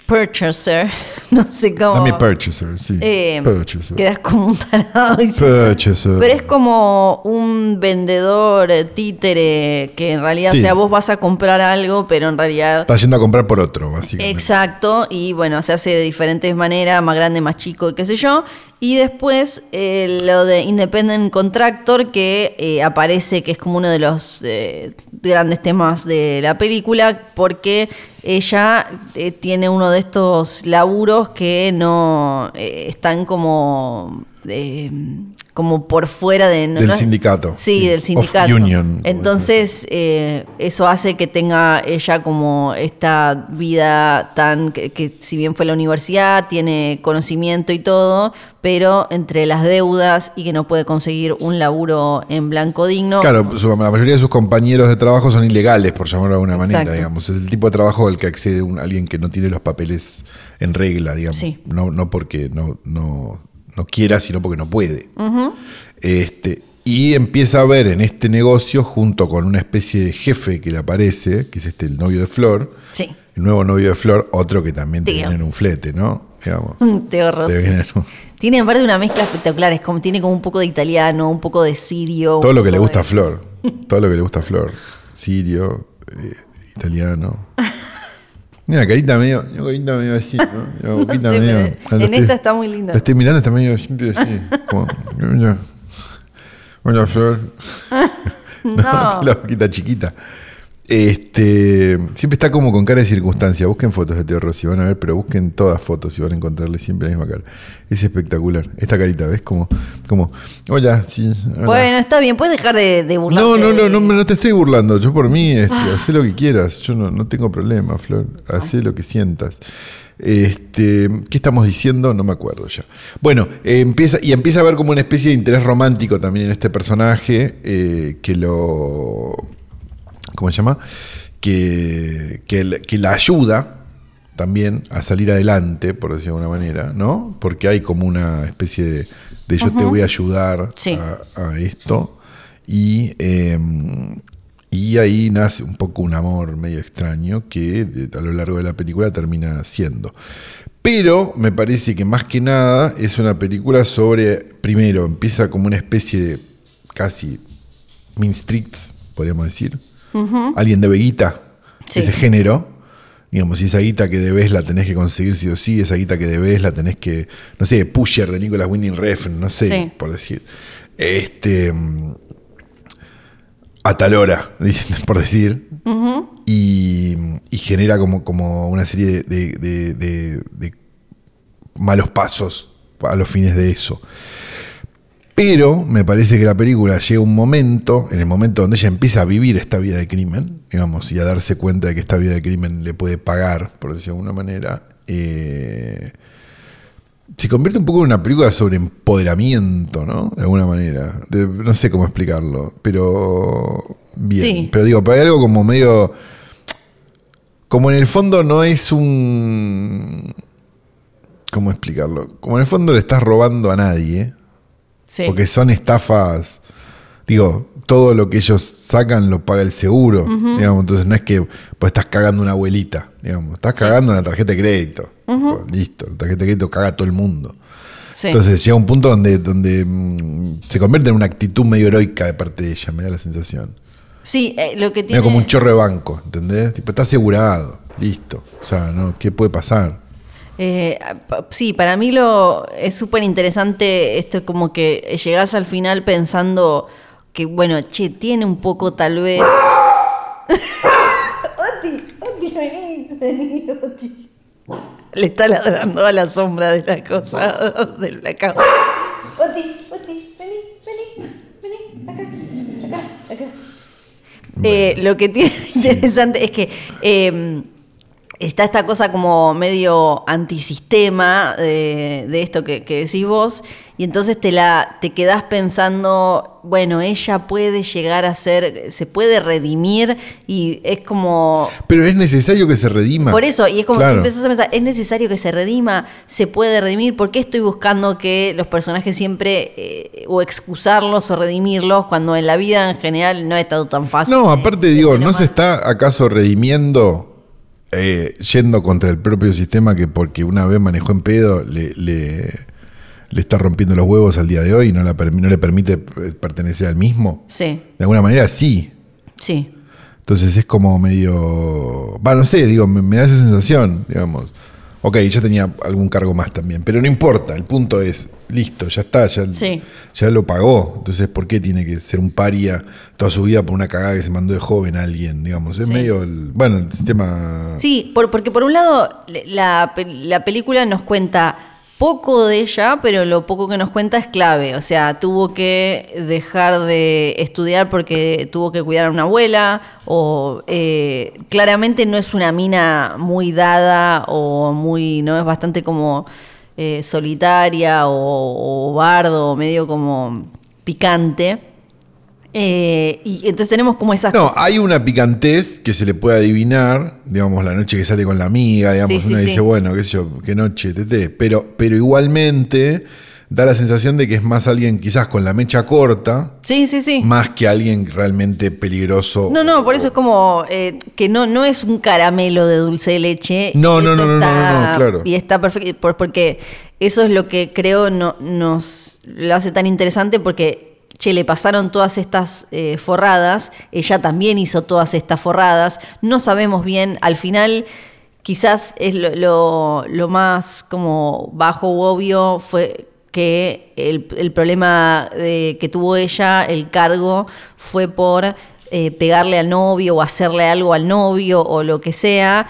purchaser, [laughs] no sé cómo. Dame purchaser, sí. Eh, purchaser. Quedas como un tarado diciendo- Purchaser. Pero es como un vendedor eh, títere que en realidad, Sí. o sea, vos vas a comprar algo, pero en realidad. Estás yendo a comprar por otro, básicamente. Exacto, y bueno, se hace de diferentes maneras, más grande, más chico, y qué sé yo. Y después eh, lo de Independent Contractor, que eh, aparece, que es como uno de los eh, grandes temas de la película, porque ella eh, tiene uno de estos laburos que no eh, están como como por fuera de... no- Del sindicato. Sí, Sí. del Of sindicato. union, como Entonces, eh, eso hace que tenga ella como esta vida tan... Que, que si bien fue a la universidad, tiene conocimiento y todo, pero entre las deudas y que no puede conseguir un laburo en blanco digno. Claro, su- la mayoría de sus compañeros de trabajo son ilegales, por llamarlo de alguna manera, Exacto. digamos. Es el tipo de trabajo al que accede un- alguien que no tiene los papeles en regla, digamos. Sí. No, no porque no, no, no quiera, sino porque no puede. este, y empieza a ver en este negocio, junto con una especie de jefe que le aparece, que es este el novio de Flor, Sí. el nuevo novio de Flor, otro que también te Tío. viene en un flete, ¿no? Digamos. [laughs] Te. Te viene en un- Tiene aparte una mezcla espectacular, es como, tiene como un poco de italiano, un poco de sirio. Todo un lo que le gusta a Flor. [laughs] Todo lo que le gusta a Flor. Sirio, eh, italiano. [laughs] Mira, carita medio, una carita medio así, ¿no? Una [laughs] boquita sé, medio. en esta está muy linda. La estoy mirando, está medio siempre así. Como, hola, Flor. [laughs] [laughs] No. la boquita chiquita. Este, siempre está como con cara de circunstancia. Busquen fotos de Teo Rossi, van a ver, pero busquen todas fotos y van a encontrarle siempre la misma cara. Es espectacular. Esta carita, ¿ves? Como, como, hola, sí. hola. Bueno, está bien, puedes dejar de, de burlarte. No, no, no, no, te estoy burlando. Yo por mí, este, Ah. hacé lo que quieras. Yo no, no tengo problema, Flor. Hacé lo que sientas. Este, ¿Qué estamos diciendo? No me acuerdo ya. Bueno, eh, empieza, y empieza a haber como una especie de interés romántico también en este personaje eh, que lo. ¿Cómo se llama? Que, que, la ayuda también a salir adelante, por decirlo de alguna manera, ¿no? Porque hay como una especie de, de yo te voy a ayudar Sí. a, a esto. Y, eh, y ahí nace un poco un amor medio extraño que a lo largo de la película termina siendo. Pero me parece que más que nada es una película sobre, primero, empieza como una especie de casi Mean Streets, podríamos decir. Alguien de guita, Sí. ese género. Digamos, si esa guita que debes la tenés que conseguir sí o sí, esa guita que debes la tenés que, no sé, Pusher de Nicolas Winding Refn, no sé, Sí. por decir. Este. mm, A tal hora, [laughs] por decir. y, y genera como, como una serie de, de- de- de- de malos pasos a los fines de eso. Pero me parece que la película llega un momento, en el momento donde ella empieza a vivir esta vida de crimen, digamos, y a darse cuenta de que esta vida de crimen le puede pagar, por decirlo de alguna manera, eh, se convierte un poco en una película sobre empoderamiento, ¿no? De alguna manera. De- no sé cómo explicarlo, pero bien. Sí. Pero digo, pero hay algo como medio... Como en el fondo no es un... ¿Cómo explicarlo? Como en el fondo le estás robando a nadie. Sí. Porque son estafas. Digo, todo lo que ellos sacan lo paga el seguro. digamos, entonces no es que pues estás cagando una abuelita. Digamos, estás cagando una tarjeta de crédito. Pues, listo, la tarjeta de crédito caga a todo el mundo. Sí. Entonces llega un punto donde, donde mm, se convierte en una actitud medio heroica de parte de ella, me da la sensación. Sí, eh, lo que tiene. como un chorro de banco, ¿entendés? Tipo, está asegurado, listo. O sea, ¿no? ¿qué puede pasar? Eh, sí, para mí lo es súper interesante esto como que llegás al final pensando que, bueno, che, tiene un poco tal vez... [laughs] Oti, Oti, vení, vení, Oti. Le está ladrando a la sombra de la cosa del blackout. Oti, Oti, vení, vení, vení, acá, acá, acá. Eh, lo que tiene interesante es que eh, está esta cosa como medio antisistema de, de esto que, que decís vos, y entonces te la te quedás pensando, bueno, ella puede llegar a ser, se puede redimir, y es como Pero es necesario que se redima. por eso, y es como Claro. que empezás a pensar, es necesario que se redima, se puede redimir, ¿por qué estoy buscando que los personajes siempre, eh, o excusarlos o redimirlos, cuando en la vida en general no ha estado tan fácil? No, aparte de digo, ¿no se está acaso redimiendo eh, yendo contra el propio sistema que porque una vez manejó en pedo le, le, le está rompiendo los huevos al día de hoy y no, la no le permite eh, pertenecer al mismo? Sí, De alguna manera sí. sí. Entonces es como medio... Va, no sé, digo, me, me da esa sensación, digamos. Ok, ya tenía algún cargo más también, pero no importa, el punto es, listo, ya está, ya, Sí. ya lo pagó. Entonces, ¿por qué tiene que ser un paria toda su vida por una cagada que se mandó de joven a alguien? Digamos, es Sí. medio, el- bueno, el sistema... Sí, por- porque por un lado la, la película nos cuenta poco de ella, pero lo poco que nos cuenta es clave. O sea, tuvo que dejar de estudiar porque tuvo que cuidar a una abuela, o eh, claramente no es una mina muy dada o muy, ¿no? Es bastante como eh, solitaria o, o bardo, medio como picante. Eh, y entonces tenemos como esas No, cosas. hay una picantez que se le puede adivinar, digamos, la noche que sale con la amiga, digamos, Sí, uno sí. dice, bueno, qué sé yo, qué noche, tete. Pero, pero igualmente da la sensación de que es más alguien quizás con la mecha corta, Sí, sí, sí. más que alguien realmente peligroso. No, no, por eso es como eh, que no, no es un caramelo de dulce de leche. No, no, no, no, no, está- no, no, claro. Y está perfecto, por- porque eso es lo que creo no, nos lo hace tan interesante porque, che, le pasaron todas estas eh, forradas, ella también hizo todas estas forradas, no sabemos bien, al final quizás es lo, más como bajo u obvio fue que el, problema que tuvo ella, el cargo, fue por eh, pegarle al novio o hacerle algo al novio o lo que sea.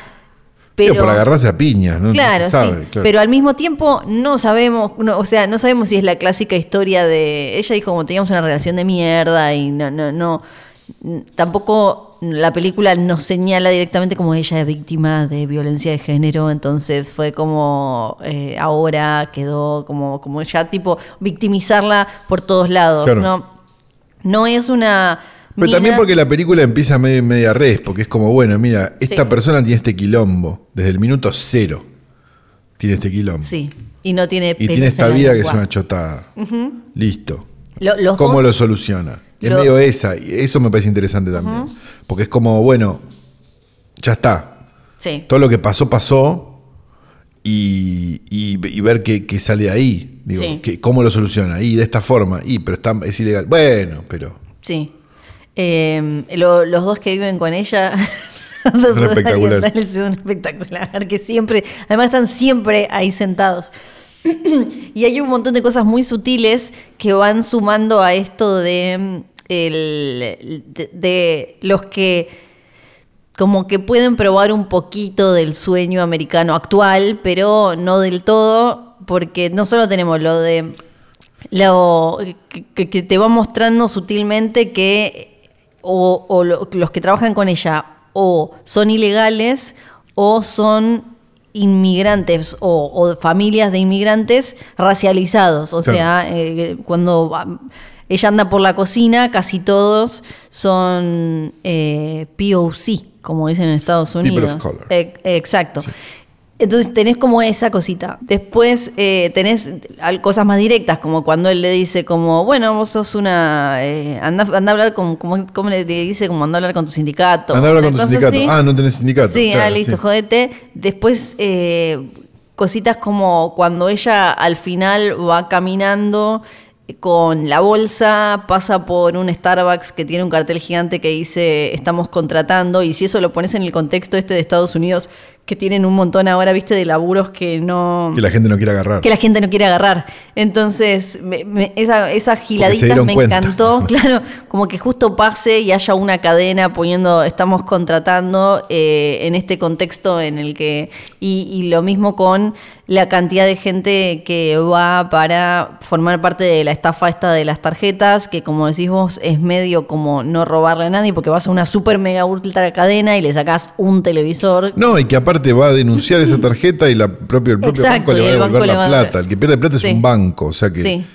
Digo, Pero, por agarrarse a piñas, ¿no? Claro, sabe, sí. claro. Pero al mismo tiempo no sabemos, no, o sea, no sabemos si es la clásica historia de. Ella dijo como teníamos una relación de mierda y no, no, no. Tampoco la película nos señala directamente como ella es víctima de violencia de género, entonces fue como eh, ahora quedó como, como ya tipo victimizarla por todos lados. Claro. No, no es una. Pero también porque la película empieza medio en media res, porque es como, bueno, mira, esta Sí. persona tiene este quilombo, desde el minuto cero tiene este quilombo. Sí, y no tiene. Y tiene esta vida que es una chotada. Listo. Lo- los ¿Cómo dos- lo soluciona? Es Lo- medio esa, y eso me parece interesante también. Porque es como, bueno, ya está. Sí. Todo lo que pasó, pasó. Y, y- y ver qué, qué sale de ahí. Digo, Sí. que- ¿cómo lo soluciona? Y de esta forma. Y, pero está, es ilegal. Bueno, pero. Sí. Eh, lo- los dos que viven con ella [laughs] Son espectaculares. Son espectacular, que siempre, además están siempre ahí sentados. [clears throat] y hay un montón de cosas muy sutiles que van sumando a esto de, mm, el- de, de los que como que pueden probar un poquito del sueño americano actual, pero no del todo, porque no solo tenemos lo de lo que te va mostrando sutilmente que o, o lo- los que trabajan con ella o son ilegales o son inmigrantes o, o familias de inmigrantes racializados. O Claro. sea, eh, cuando ella anda por la cocina, casi todos son eh, POC, como dicen en Estados People of Unidos. color. Eh, exacto. Entonces tenés como esa cosita. Después eh, tenés cosas más directas, como cuando él le dice como, bueno, vos sos una... eh, anda, anda a hablar con... Como, ¿Cómo le dice? Como anda a hablar con tu sindicato. Anda a hablar con tu sindicato. Ah, no tenés sindicato. Sí, Claro, ah, listo, sí. jodete. Después, eh, cositas como cuando ella al final va caminando con la bolsa, pasa por un Starbucks que tiene un cartel gigante que dice estamos contratando, y si eso lo pones en el contexto este de Estados Unidos, que tienen un montón ahora, viste, de laburos que no Que la gente no quiere agarrar. que la gente no quiere agarrar. Entonces, me- me- esa, esa giladita dieron me cuenta. encantó. [laughs] Claro, como que justo pase y haya una cadena poniendo, estamos contratando eh, en este contexto en el que. Y, y lo mismo con la cantidad de gente que va para formar parte de la estafa esta de las tarjetas, que como decís vos, es medio como no robarle a nadie, porque vas a una super mega ultra cadena y le sacás un televisor. No, y que aparte va a denunciar esa tarjeta y la propio, el propio Exacto, banco le va a devolver la plata. El que pierde plata Sí. es un banco. O sea que. Sí.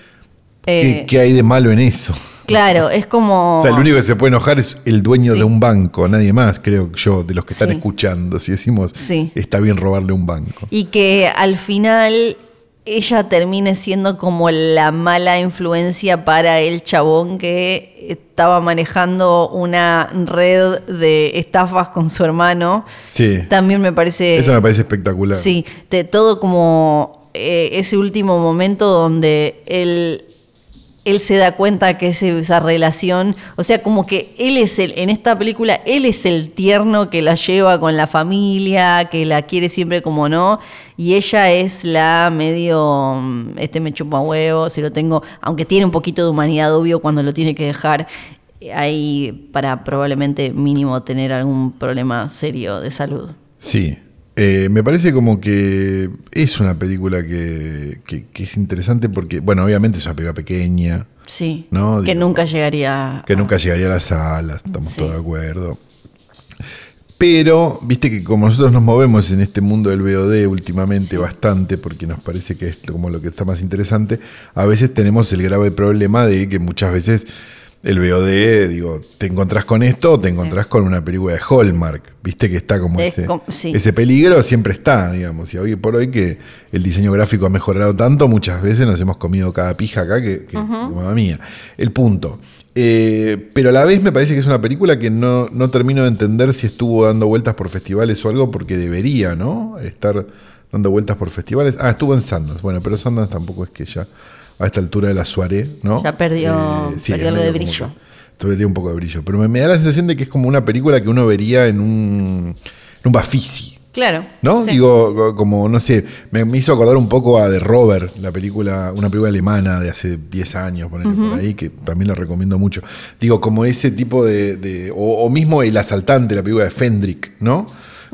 ¿qué, Eh, qué hay de malo en eso? Claro, es como. [laughs] O sea, el único que se puede enojar es el dueño Sí. de un banco, nadie más, creo yo, de los que están escuchando. Si decimos, Sí. está bien robarle un banco. Y que al final ella termine siendo como la mala influencia para el chabón que estaba manejando una red de estafas con su hermano. Sí. También me parece... Eso me parece espectacular. Sí, de todo como eh, ese último momento donde él, él se da cuenta que es esa relación, o sea, como que él es el, en esta película, él es el tierno que la lleva con la familia, que la quiere siempre como no, y ella es la medio, mm, este me chupa huevo, si lo tengo, aunque tiene un poquito de humanidad, obvio, cuando lo tiene que dejar ahí para probablemente mínimo tener algún problema serio de salud. Sí. Eh, me parece como que es una película que, que- que es interesante porque, bueno, obviamente es una película pequeña, Sí. No, que digo, nunca llegaría. que a- nunca llegaría a las salas, estamos Sí. todos de acuerdo. Pero, viste que como nosotros nos movemos en este mundo del VOD últimamente bastante, porque nos parece que es como lo que está más interesante, a veces tenemos el grave problema de que muchas veces el VOD, digo, te encontrás con esto o te encontrás con una película de Hallmark, viste que está como Es ese, com- sí. ese peligro siempre está, digamos, y hoy por hoy que el diseño gráfico ha mejorado tanto, muchas veces nos hemos comido cada pija acá que, que mamma mía. El punto. Eh, pero a la vez me parece que es una película que no, no termino de entender si estuvo dando vueltas por festivales o algo, porque debería, ¿no? Estar dando vueltas por festivales. Ah, estuvo en Sundance. Bueno, pero Sundance tampoco es que ya a esta altura de la soirée, ¿no? Ya perdió- sí, perdió es algo de brillo. perdió un poco de brillo. Pero me, me da la sensación de que es como una película que uno vería en un, en un Bafisi. Claro. ¿No? sí. Digo, co- como, no sé, me, me hizo acordar un poco a The Rover, la película, una película alemana de hace 10 años, ponele por ahí, que también la recomiendo mucho. Digo, como ese tipo de. de- o, o mismo El Asaltante, la película de Fendrick, ¿no?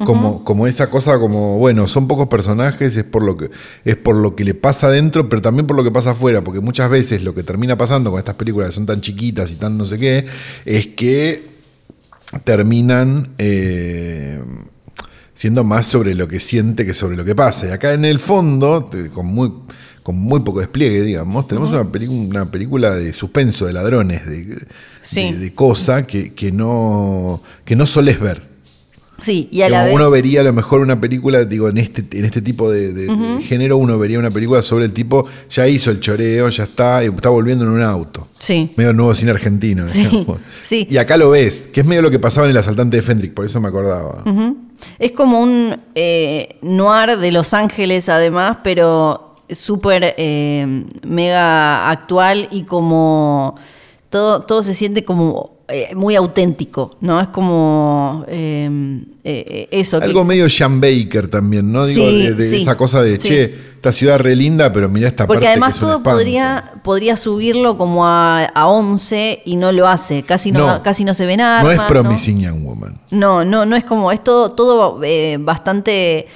Como, como esa cosa, como, bueno, son pocos personajes, es por lo que, es por lo que le pasa adentro, pero también por lo que pasa afuera, porque muchas veces lo que termina pasando con estas películas que son tan chiquitas y tan no sé qué, es que terminan eh, siendo más sobre lo que siente que sobre lo que pasa. Y acá en el fondo, con muy, con muy poco despliegue, digamos, tenemos una, una película de suspenso, de ladrones, de, Sí. de, de cosa que, que no, que no solés ver. Sí, y a la Como vez. Uno vería a lo mejor una película, digo, en este, en este tipo de, de- de género, uno vería una película sobre el tipo, ya hizo el choreo, ya está, y está volviendo en un auto. Sí. Medio nuevo cine argentino. Sí, [laughs] sí. Y acá lo ves, que es medio lo que pasaba en El Asaltante de Fendrick, por eso me acordaba. Es como un eh, noir de Los Ángeles, además, pero súper eh, mega actual y como todo, todo se siente como eh, muy auténtico, ¿no? Es como eh, eh, eso. que- Algo medio Sean Baker también, ¿no? Digo, Sí, de, de sí, esa cosa de, sí. che, esta ciudad re linda, pero mira esta Porque parte además que es todo podría, podría subirlo como a, a 11 y no lo hace. Casi no, No. casi no se ven armas. No es Promising Young Woman. No, no, no es como, es todo, todo eh, bastante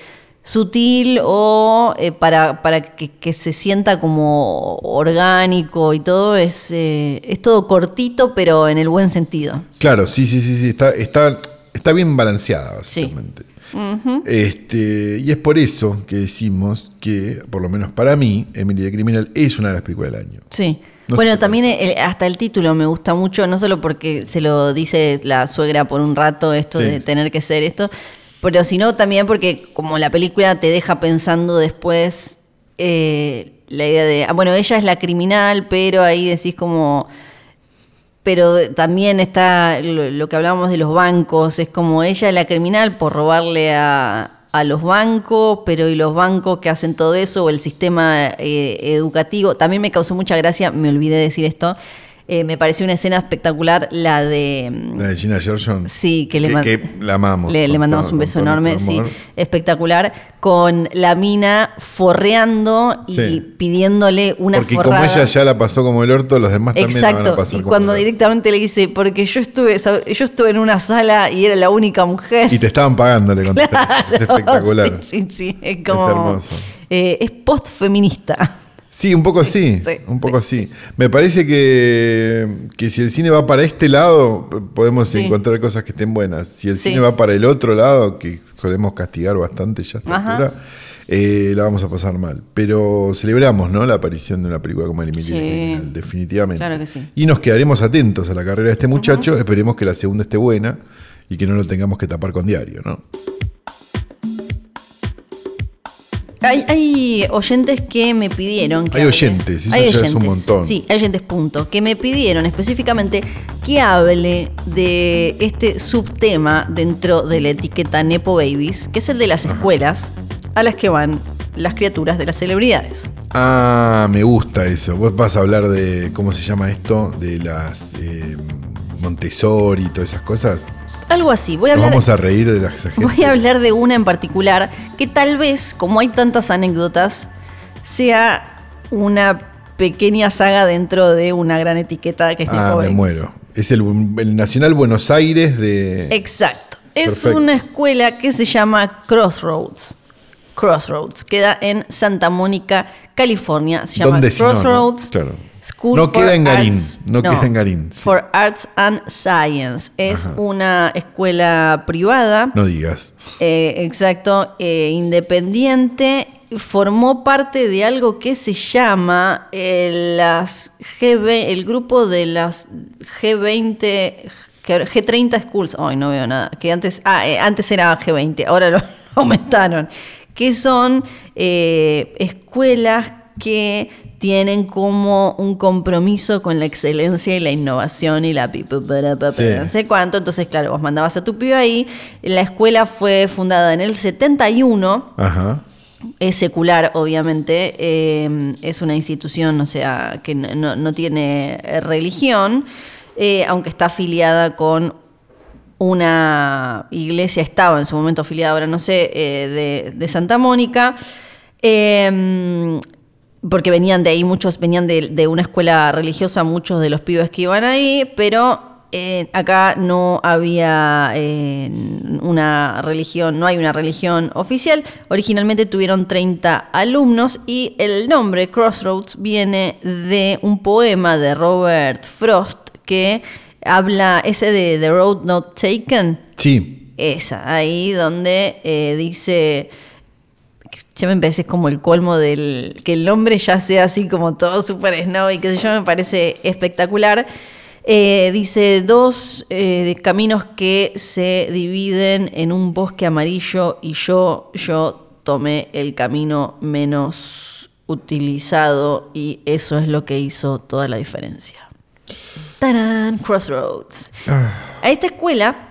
sutil o eh, para, para que, que se sienta como orgánico y todo, es, eh, es todo cortito, pero en el buen sentido. Claro, sí, sí, sí, sí, está, está, está bien balanceada, básicamente. este, y es por eso que decimos que, por lo menos para mí, Emily de Criminal es una de las películas del año. Sí. No bueno, también el- hasta el título me gusta mucho, no solo porque se lo dice la suegra por un rato, esto Sí. de tener que ser esto, pero sino también porque como la película te deja pensando después eh, la idea de, ah, bueno, ella es la criminal, pero ahí decís como, pero también está lo, que hablábamos de los bancos, es como ella es la criminal por robarle a, a los bancos, pero y los bancos que hacen todo eso, o el sistema eh, educativo, también me causó mucha gracia, me olvidé de decir esto, eh, me pareció una escena espectacular la de... La de Gina Gershon. Sí, que le, que, que la amamos. le, le mandamos un beso enorme, sí, espectacular, con la mina forreando y Sí. pidiéndole una Porque forrada. como ella ya la pasó como el orto, los demás también la van a Exacto, pasar y como cuando el orto. directamente le dice, porque yo estuve, yo estuve en una sala y era la única mujer. Y te estaban pagando, le contestaste. Es espectacular. Sí, sí, sí, es como... hermoso. eh, es post-feminista. Sí, un poco sí, sí, un poco sí. Me parece que, que si el cine va para este lado, podemos Sí. encontrar cosas que estén buenas. Si el Sí. cine va para el otro lado, que solemos castigar bastante ya a esta altura, eh, la vamos a pasar mal. Pero celebramos ¿no? la aparición de una película como El Sí. Criminal, definitivamente. Claro que sí. Y nos quedaremos atentos a la carrera de este muchacho. Esperemos que la segunda esté buena y que no lo tengamos que tapar con diario, ¿no? Hay, hay oyentes que me pidieron que Hay hable- oyentes, eso ya es un montón. Sí, hay oyentes, punto. Que me pidieron específicamente que hable de este subtema dentro de la etiqueta Nepo Babies, que es el de las escuelas a las que van las criaturas de las celebridades. Ah, me gusta eso. Vos vas a hablar de, ¿cómo se llama esto? De las eh, Montessori y todas esas cosas. Algo así. Voy a Nos hablar. vamos a reír de la esa gente. Voy a hablar de una en particular que tal vez, como hay tantas anécdotas, sea una pequeña saga dentro de una gran etiqueta que es Ah, me muero. Es el, el Nacional Buenos Aires de... Exacto. Es Perfecto. una escuela que se llama Crossroads. Crossroads. Queda en Santa Mónica, California. Se llama ¿Dónde si no, no? Crossroads Claro. School No queda en Garín, Arts- no queda en Garín, sí. For Arts and Science. Es una escuela privada. No digas. Eh, exacto, eh, independiente, formó parte de algo que se llama eh, las G20, el grupo de las G20, G- G30 Schools. Ay, no veo nada. Que antes, ah, antes era G20, ahora lo [laughs] aumentaron. Que son escuelas que tienen como un compromiso con la excelencia y la innovación y la pi- pi- para- pa- Sí. no sé cuánto. Entonces, claro, vos mandabas a tu pibe ahí. La escuela fue fundada en el 71. Ajá. Es secular, obviamente. eh, es una institución, o sea, que no, no- tiene eh, religión, eh, aunque está afiliada con una iglesia, estaba en su momento afiliada, ahora no sé, eh, de, de Santa Mónica. eh, porque venían de ahí, muchos venían de, de una escuela religiosa, muchos de los pibes que iban ahí, pero eh, acá no había eh, una religión, no hay una religión oficial. Originalmente tuvieron 30 alumnos y el nombre Crossroads viene de un poema de Robert Frost que habla, ese de The Road Not Taken, Sí. esa, ahí donde eh, dice, ya me parece como el colmo del, que el nombre ya sea así como todo super snow y qué sé yo, me parece espectacular. Eh, dice dos eh, caminos que se dividen en un bosque amarillo y yo, yo tomé el camino menos utilizado y eso es lo que hizo toda la diferencia. ¡Tarán! Crossroads. A esta escuela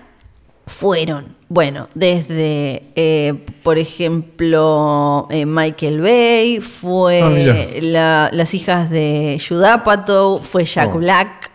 fueron, bueno, desde, eh, por ejemplo, eh, Michael Bay, Ah, fue mira. la- las hijas de Judapato, fue Jack Oh. Black,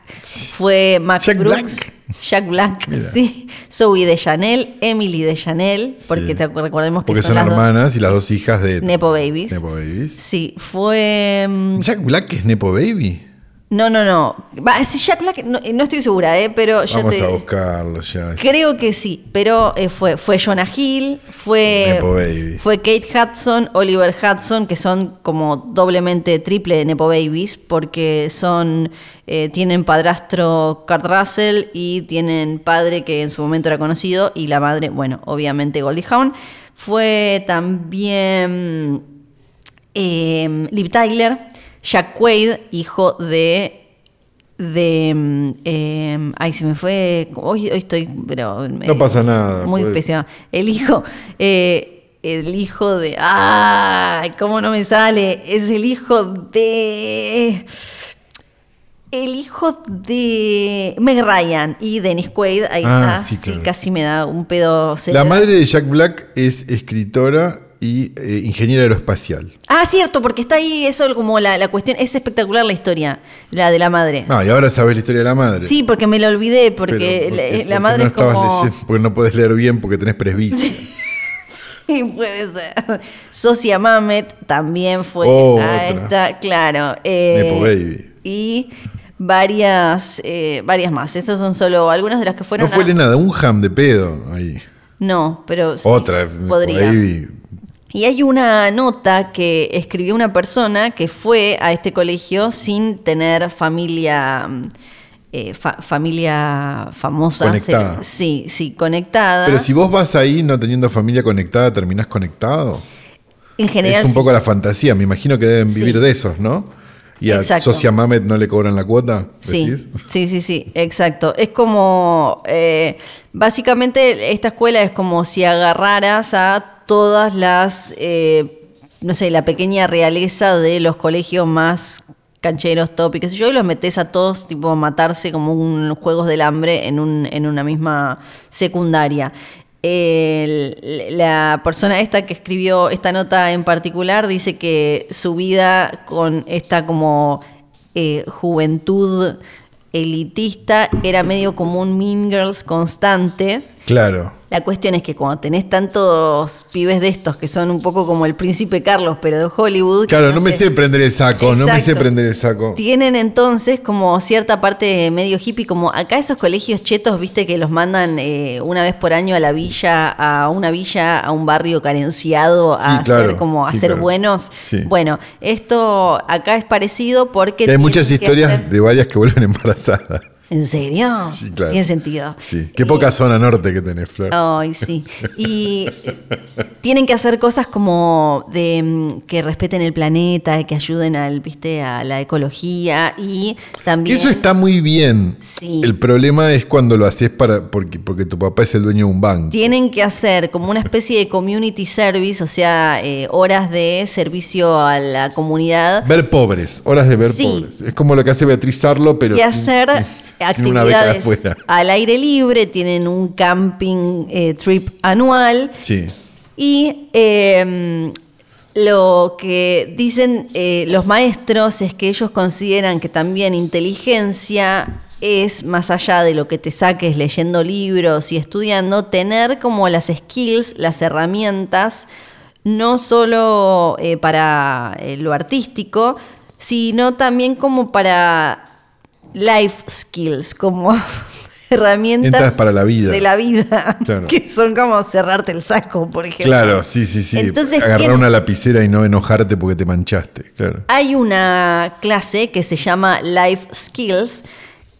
fue Max Jack Brooks. Black. Jack Black, Mira. [laughs] sí. Zoe de Chanel, Emily de Chanel, porque Sí. te recordemos que Porque son, las dos- hermanas y las dos hijas de Nepo Babies. Nepo Babies. Sí, fue. mm, Jack Black es Nepo Baby. No, no, no. Va, sí, Jack Black, no, no estoy segura, ¿eh? pero ya Vamos te. a buscarlo ya. Creo que sí, pero eh, fue, fue Jonah Hill, fue, Nepo Baby. fue Kate Hudson, Oliver Hudson, que son como doblemente triple Nepo Babies, porque son eh, tienen padrastro Kurt Russell y tienen padre que en su momento era conocido, y la madre, bueno, obviamente Goldie Hawn. Fue también eh, Liv Tyler, Jack Quaid, hijo de. De. mm, eh, ay, se me fue. Hoy, hoy estoy. Pero, me- No pasa nada, Muy puede- pésima. El hijo. eh, el hijo de. ¡Ay! ¿Cómo no me sale? Es el hijo de. El hijo de Meg Ryan y Dennis Quaid. Ahí Ah, está. sí, claro. casi me da un pedo. La madre de Jack Black es escritora y eh, ingeniera aeroespacial. Ah, cierto, porque está ahí eso como la, la cuestión. Es espectacular la historia, la de la madre. Ah, y ahora sabes la historia de la madre. Sí, porque me lo olvidé, porque, Pero, la, ¿por qué- la por qué madre no es como. leyendo? Porque no puedes leer bien porque tenés presbicia. [laughs] Sí, puede ser. Socia Mamet también fue Oh, a esta, claro. eh, Baby. Y varias, eh, varias más. Estas son solo algunas de las que fueron. No fue a- Elena Dunham de pedo ahí. No, pero sí, Otra. Podría. Baby. Y hay una nota que escribió una persona que fue a este colegio sin tener familia, eh, fa- familia famosa. Conectada. Se- sí, sí, conectada. Pero si vos vas ahí no teniendo familia conectada, terminás conectado. en general, es un sí. poco la fantasía. Me imagino que deben Sí. vivir de esos, ¿no? Y a Exacto. Socia Mamet no le cobran la cuota. Sí, sí, sí, sí, exacto. Es como, eh, básicamente esta escuela es como si agarraras a todas las, eh, no sé, la pequeña realeza de los colegios más cancheros, top y qué sé yo, y los metes a todos tipo a matarse como un juegos del hambre en, un, en una misma secundaria. La persona esta que escribió esta nota en particular dice que su vida con esta como eh, juventud elitista era medio como un Mean Girls constante Claro. La cuestión es que cuando tenés tantos pibes de estos que son un poco como el príncipe Carlos, pero de Hollywood. Claro, no me sé prender el saco, no me sé prender el saco. Tienen entonces como cierta parte medio hippie, como acá esos colegios chetos, viste que los mandan eh, una vez por año a la villa, a una villa, a un barrio carenciado, a Sí, claro, ser como a sí, ser claro. buenos. Sí. Bueno, esto acá es parecido porque Hay muchas historias hacer- de varias que vuelven [laughs] embarazadas. ¿En serio? Sí, claro. Tiene sentido. Sí. Qué poca zona norte que tenés, Flor. Ay, sí. Y eh, tienen que hacer cosas como de mm, que respeten el planeta, que ayuden al, viste, a la ecología y Que también. eso está muy bien. Sí. El problema es cuando lo haces para porque, porque tu papá es el dueño de un banco. Tienen que hacer como una especie de community service, o sea, eh, horas de servicio a la comunidad Ver pobres, horas de ver Sí. pobres. Es como lo que hace Beatriz Sarlo, pero y hacer actividades al aire libre. Tienen un camping eh, trip anual. Sí. Y eh, lo que dicen eh, los maestros es que ellos consideran que también inteligencia es más allá de lo que te saques leyendo libros y estudiando, tener como las skills, las herramientas, no solo eh, para eh, lo artístico, sino también como para life skills, como [laughs] herramientas para la vida. de la vida, Claro. que son como cerrarte el saco, por ejemplo. Claro, sí, sí, sí. Entonces, Agarrar una lapicera y no enojarte porque te manchaste. Claro. Hay una clase que se llama Life Skills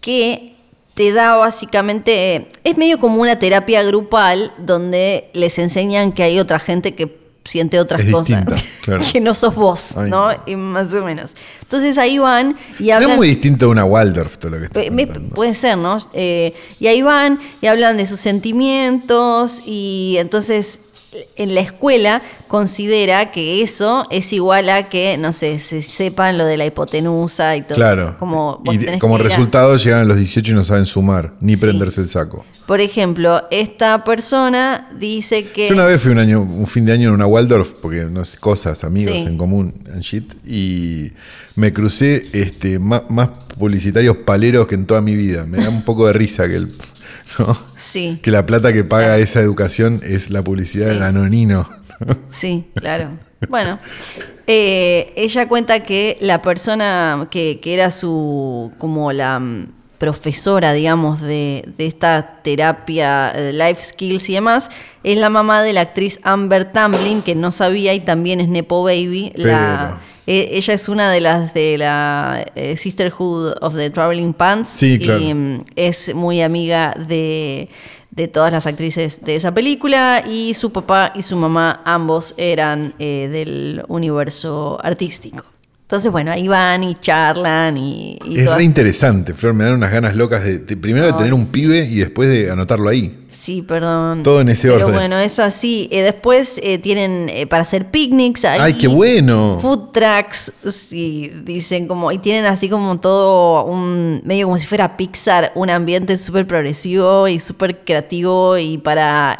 que te da básicamente, es medio como una terapia grupal donde les enseñan que hay otra gente que siente otras Es cosas, distinta, [laughs] claro. que no sos vos, Ay, ¿no? Y más o menos. Entonces ahí van y hablan... es muy distinto de una Waldorf todo lo que estás me- puede ser, ¿no? Eh, y ahí van y hablan de sus sentimientos y entonces en la escuela considera que eso es igual a que, no sé, se sepan lo de la hipotenusa y todo. Claro. Como, vos y como resultado llegan a los 18 y no saben sumar, ni Sí. prenderse el saco. Por ejemplo, esta persona dice que... Yo una vez fui un año, un fin de año en una Waldorf, porque no sé, cosas, amigos Sí. en común, and shit, y me crucé este, más, más publicitarios paleros que en toda mi vida. Me da un poco de risa que el, [laughs] ¿no? Sí, que la plata que paga esa educación es la publicidad Sí. del anonino. sí, claro. Bueno, eh, ella cuenta que la persona que, que era su, como la mm, profesora, digamos, de, de esta terapia, eh, life skills y demás, es la mamá de la actriz Amber Tamblyn, que no sabía y también es Nepo Baby. La, eh, ella es una de las de la eh, Sisterhood of the Traveling Pants. Sí, claro. Y, mm, es muy amiga de, de todas las actrices de esa película y su papá y su mamá ambos eran eh, del universo artístico. Entonces, bueno, ahí van y charlan y... y es todas- re interesante, Flor. Me dan unas ganas locas de, de- primero de tener un pibe y después de anotarlo ahí. Sí, perdón. Todo en ese Pero orden. bueno, es así. Eh, después eh, tienen eh, para hacer picnics. ahí, ¡Ay, qué bueno! Food trucks, sí, dicen como, y tienen así como todo un, medio como si fuera Pixar, un ambiente súper progresivo y súper creativo y para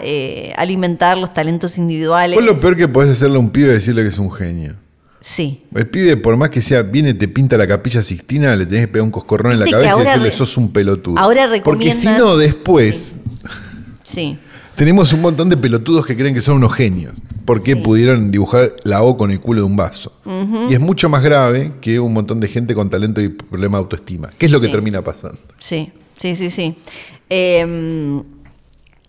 alimentar los talentos individuales. Vos lo peor que podés hacerle a un pibe es decirle que es un genio. Sí. El pibe, por más que sea, viene, te pinta la capilla sixtina, le tenés que pegar un coscorrón en la cabeza y decirle re- sos un pelotudo. ahora Porque si recomiendan- no, después Sí, tenemos un montón de pelotudos que creen que son unos genios. Porque Sí. pudieron dibujar la O con el culo de un vaso. Y es mucho más grave que un montón de gente con talento y problema de autoestima. ¿Qué es lo que Sí. termina pasando? sí, sí, sí, sí. Eh,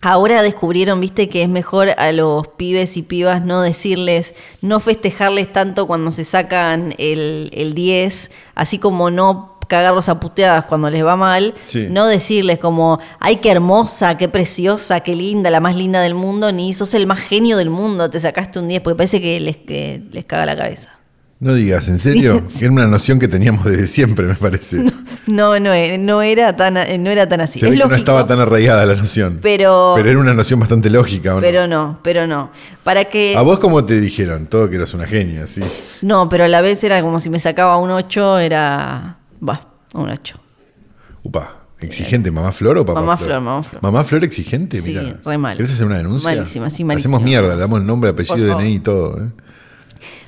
ahora descubrieron, viste, que es mejor a los pibes y pibas no decirles, no festejarles tanto cuando se sacan el, el 10, así como no cagarlos a puteadas cuando les va mal, Sí. no decirles como, ay, qué hermosa, qué preciosa, qué linda, la más linda del mundo, ni sos el más genio del mundo, te sacaste un 10, porque parece que les, que les caga la cabeza. No digas, ¿en serio? [laughs] Era una noción que teníamos desde siempre, me parece. [laughs] No, no, eh, no era tan, no era tan así. Se es ve que no estaba tan arraigada la noción. Pero- Pero era una noción bastante lógica, ¿o no? Pero no, pero no. Para que. ¿A vos cómo te dijeron? Todo que eras una genia, sí. No, pero a la vez era como si me sacaba un 8, era. Va, un 8. Upa, ¿exigente mamá Flor o papá Mamá Flor? Flor, mamá Flor. ¿Mamá Flor exigente? Sí, Mira. re mal. ¿Querés hacer una denuncia? Malísima, sí, malísima. Hacemos mierda, le damos el nombre, apellido, favor. DNI y todo. ¿eh?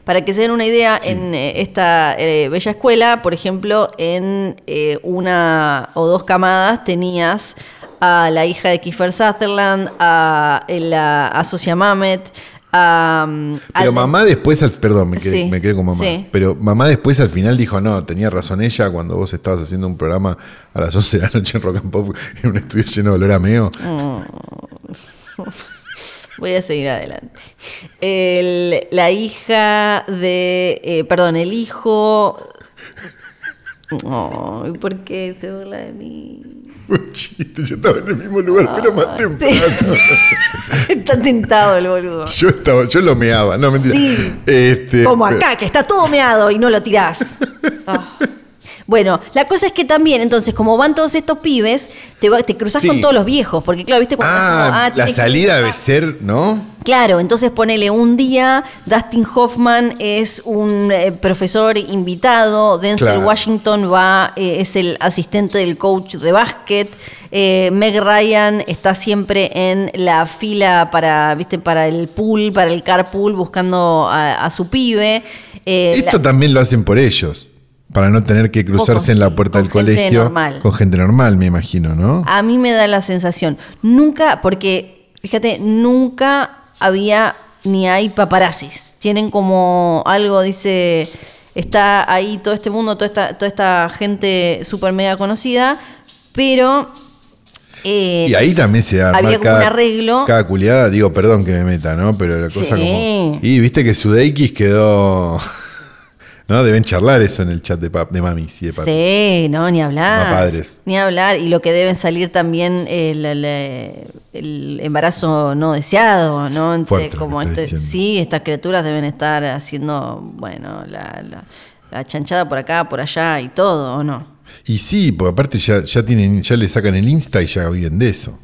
Para que se den una idea, en eh, esta eh, bella escuela, por ejemplo, en una o dos camadas tenías a la hija de Kiefer Sutherland, a, la, a Socia Mamet, pero al- mamá después, al, perdón, me quedé, Sí, me quedé con mamá. sí. Pero mamá después al final dijo, no, tenía razón ella cuando vos estabas haciendo un programa a las 11 de la noche en Rock and Pop [laughs] en un estudio lleno de olor a meo. Voy a seguir adelante. El- la hija de. eh, perdón, el hijo. Ay, ¿Por qué se burla de mí? Un chiste, yo estaba en el mismo lugar, pero más temprano. [laughs] Está tentado el boludo. Yo estaba, yo lo meaba, no mentira. Sí. Este, Como pero- acá, que está todo meado y no lo tirás. Ah. Bueno, la cosa es que también, entonces, como van todos estos pibes, te, va- te cruzas Sí. con todos los viejos, porque claro, viste cuando Ah, como, ah, la salida debe ser, ¿no? Claro, entonces ponele un día, Dustin Hoffman es un eh, profesor invitado, Denzel Claro. Washington va, eh, es el asistente del coach de básquet, eh, Meg Ryan está siempre en la fila para, viste, para el pool, para el carpool, buscando a, a su pibe. Eh, Esto la- también lo hacen por ellos, para no tener que cruzarse Poco, en la puerta del colegio normal. con gente normal, me imagino, ¿no? A mí me da la sensación, nunca, porque fíjate, nunca había ni hay paparazzis. Tienen como algo, dice, está ahí todo este mundo, toda esta, toda esta gente súper mega conocida, pero... eh, Y ahí también se arma había como cada, un arreglo. cada culiada, digo, perdón que me meta, ¿no? Pero la cosa Sí. como. Y viste que Sudeikis quedó. ¿No? Deben charlar eso en el chat de, pap, de mamis y de papis. Sí, no, ni hablar. Va padres. Ni hablar. Y lo que deben salir también el, el- el embarazo no deseado, ¿no? Entre, Fuerte lo como este- sí, estas criaturas deben estar haciendo, bueno, la, la- la chanchada por acá, por allá y todo, ¿o no? Y sí, porque aparte ya, ya tienen, ya le sacan el Insta y ya viven de eso.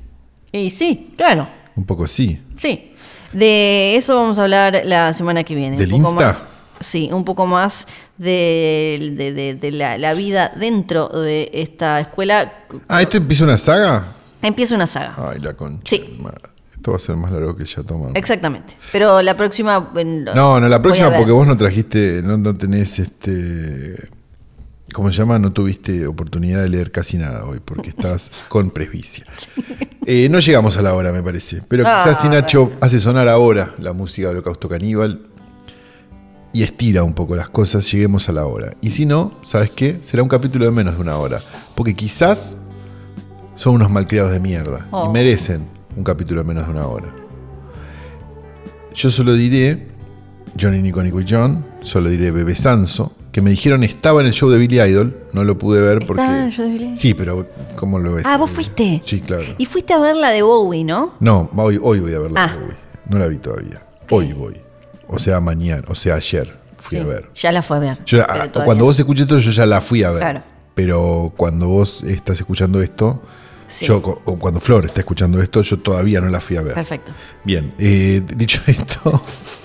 Y sí, claro, Un poco sí. sí. De eso vamos a hablar la semana que viene. ¿Del un poco Insta? Más, sí, un poco más de, de- de- de la, la vida dentro de esta escuela. Ah, ¿este empieza una saga? Empieza una saga. Ay, la concha. Sí. Esto va a ser más largo que ya toma. Exactamente. Pero la próxima. No, no, la próxima porque vos no trajiste, no, no tenés este. ¿Cómo se llama? No tuviste oportunidad de leer casi nada hoy porque [laughs] estás con presbicia. Eh, no llegamos a la hora, me parece. Pero quizás Ah, si Nacho hace sonar ahora la música de Holocausto Caníbal y estira un poco las cosas, lleguemos a la hora. Y si no, ¿sabes qué? Será un capítulo de menos de una hora. Porque quizás son unos malcriados de mierda Oh. y merecen un capítulo de menos de una hora. Yo solo diré Johnny Nico Nico y John, solo diré Bebé Sanso, que me dijeron estaba en el show de Billy Idol, no lo pude ver porque... ¿Estaba en el show de Billy Idol? Sí, pero ¿cómo lo ves? Ah, vos fuiste. Sí, claro. Y fuiste a ver la de Bowie, ¿no? No, hoy, hoy voy a verla. Ah. Hoy. No la vi todavía. Hoy voy. O sea, mañana, o sea, ayer fui Sí, a ver. Ya la fue a ver. Yo ah, cuando vos escuches esto, yo ya la fui a ver. Claro. Pero cuando vos estás escuchando esto, Sí. yo, o cuando Flor está escuchando esto, yo todavía no la fui a ver. Perfecto. Bien, eh, dicho esto, [laughs]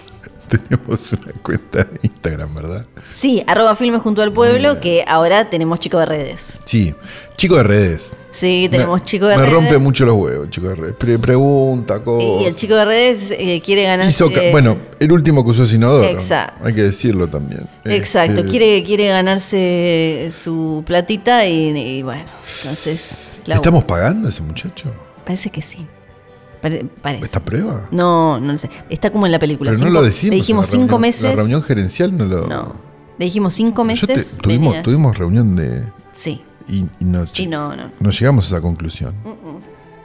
[laughs] tenemos una cuenta de Instagram, ¿verdad? Sí, arroba filmes junto al pueblo, que ahora tenemos chico de redes. Sí, chico de redes. Sí, tenemos me, chico de me redes. rompe mucho los huevos, chico de redes. Pre- pregunta, cosas. Y el chico de redes eh, quiere ganar. Hizo bueno, el último que usó Sinodoro. Exacto. Hay que decirlo también. Exacto, Este, quiere, quiere ganarse su platita y, y bueno, entonces. ¿Le estamos pagando a ese muchacho? Parece que sí. Pare- parece. ¿Esta prueba? No, no lo sé. Está como en la película. Pero no lo decimos. Le dijimos cinco reunión- meses. La reunión gerencial no lo. No. Le dijimos cinco meses. te- tuvimos, venía. tuvimos reunión de. Sí. Y, y no, Y no, no. no llegamos a esa conclusión.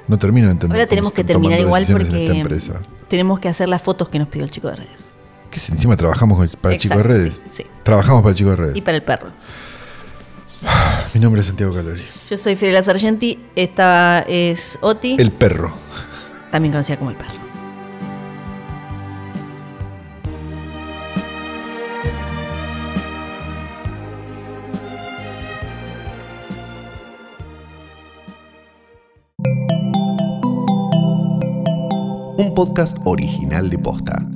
No termino de entender. Ahora tenemos que terminar igual porque tenemos que hacer las fotos que nos pidió el chico de redes. ¿Qué es? Encima trabajamos para el chico de redes. sí, sí. Trabajamos para el chico de redes. Y para el perro. Mi nombre es Santiago Calori. Yo soy Fiorella Sargenti. Esta es Oti, El perro. También conocida como el perro. Un podcast original de Posta.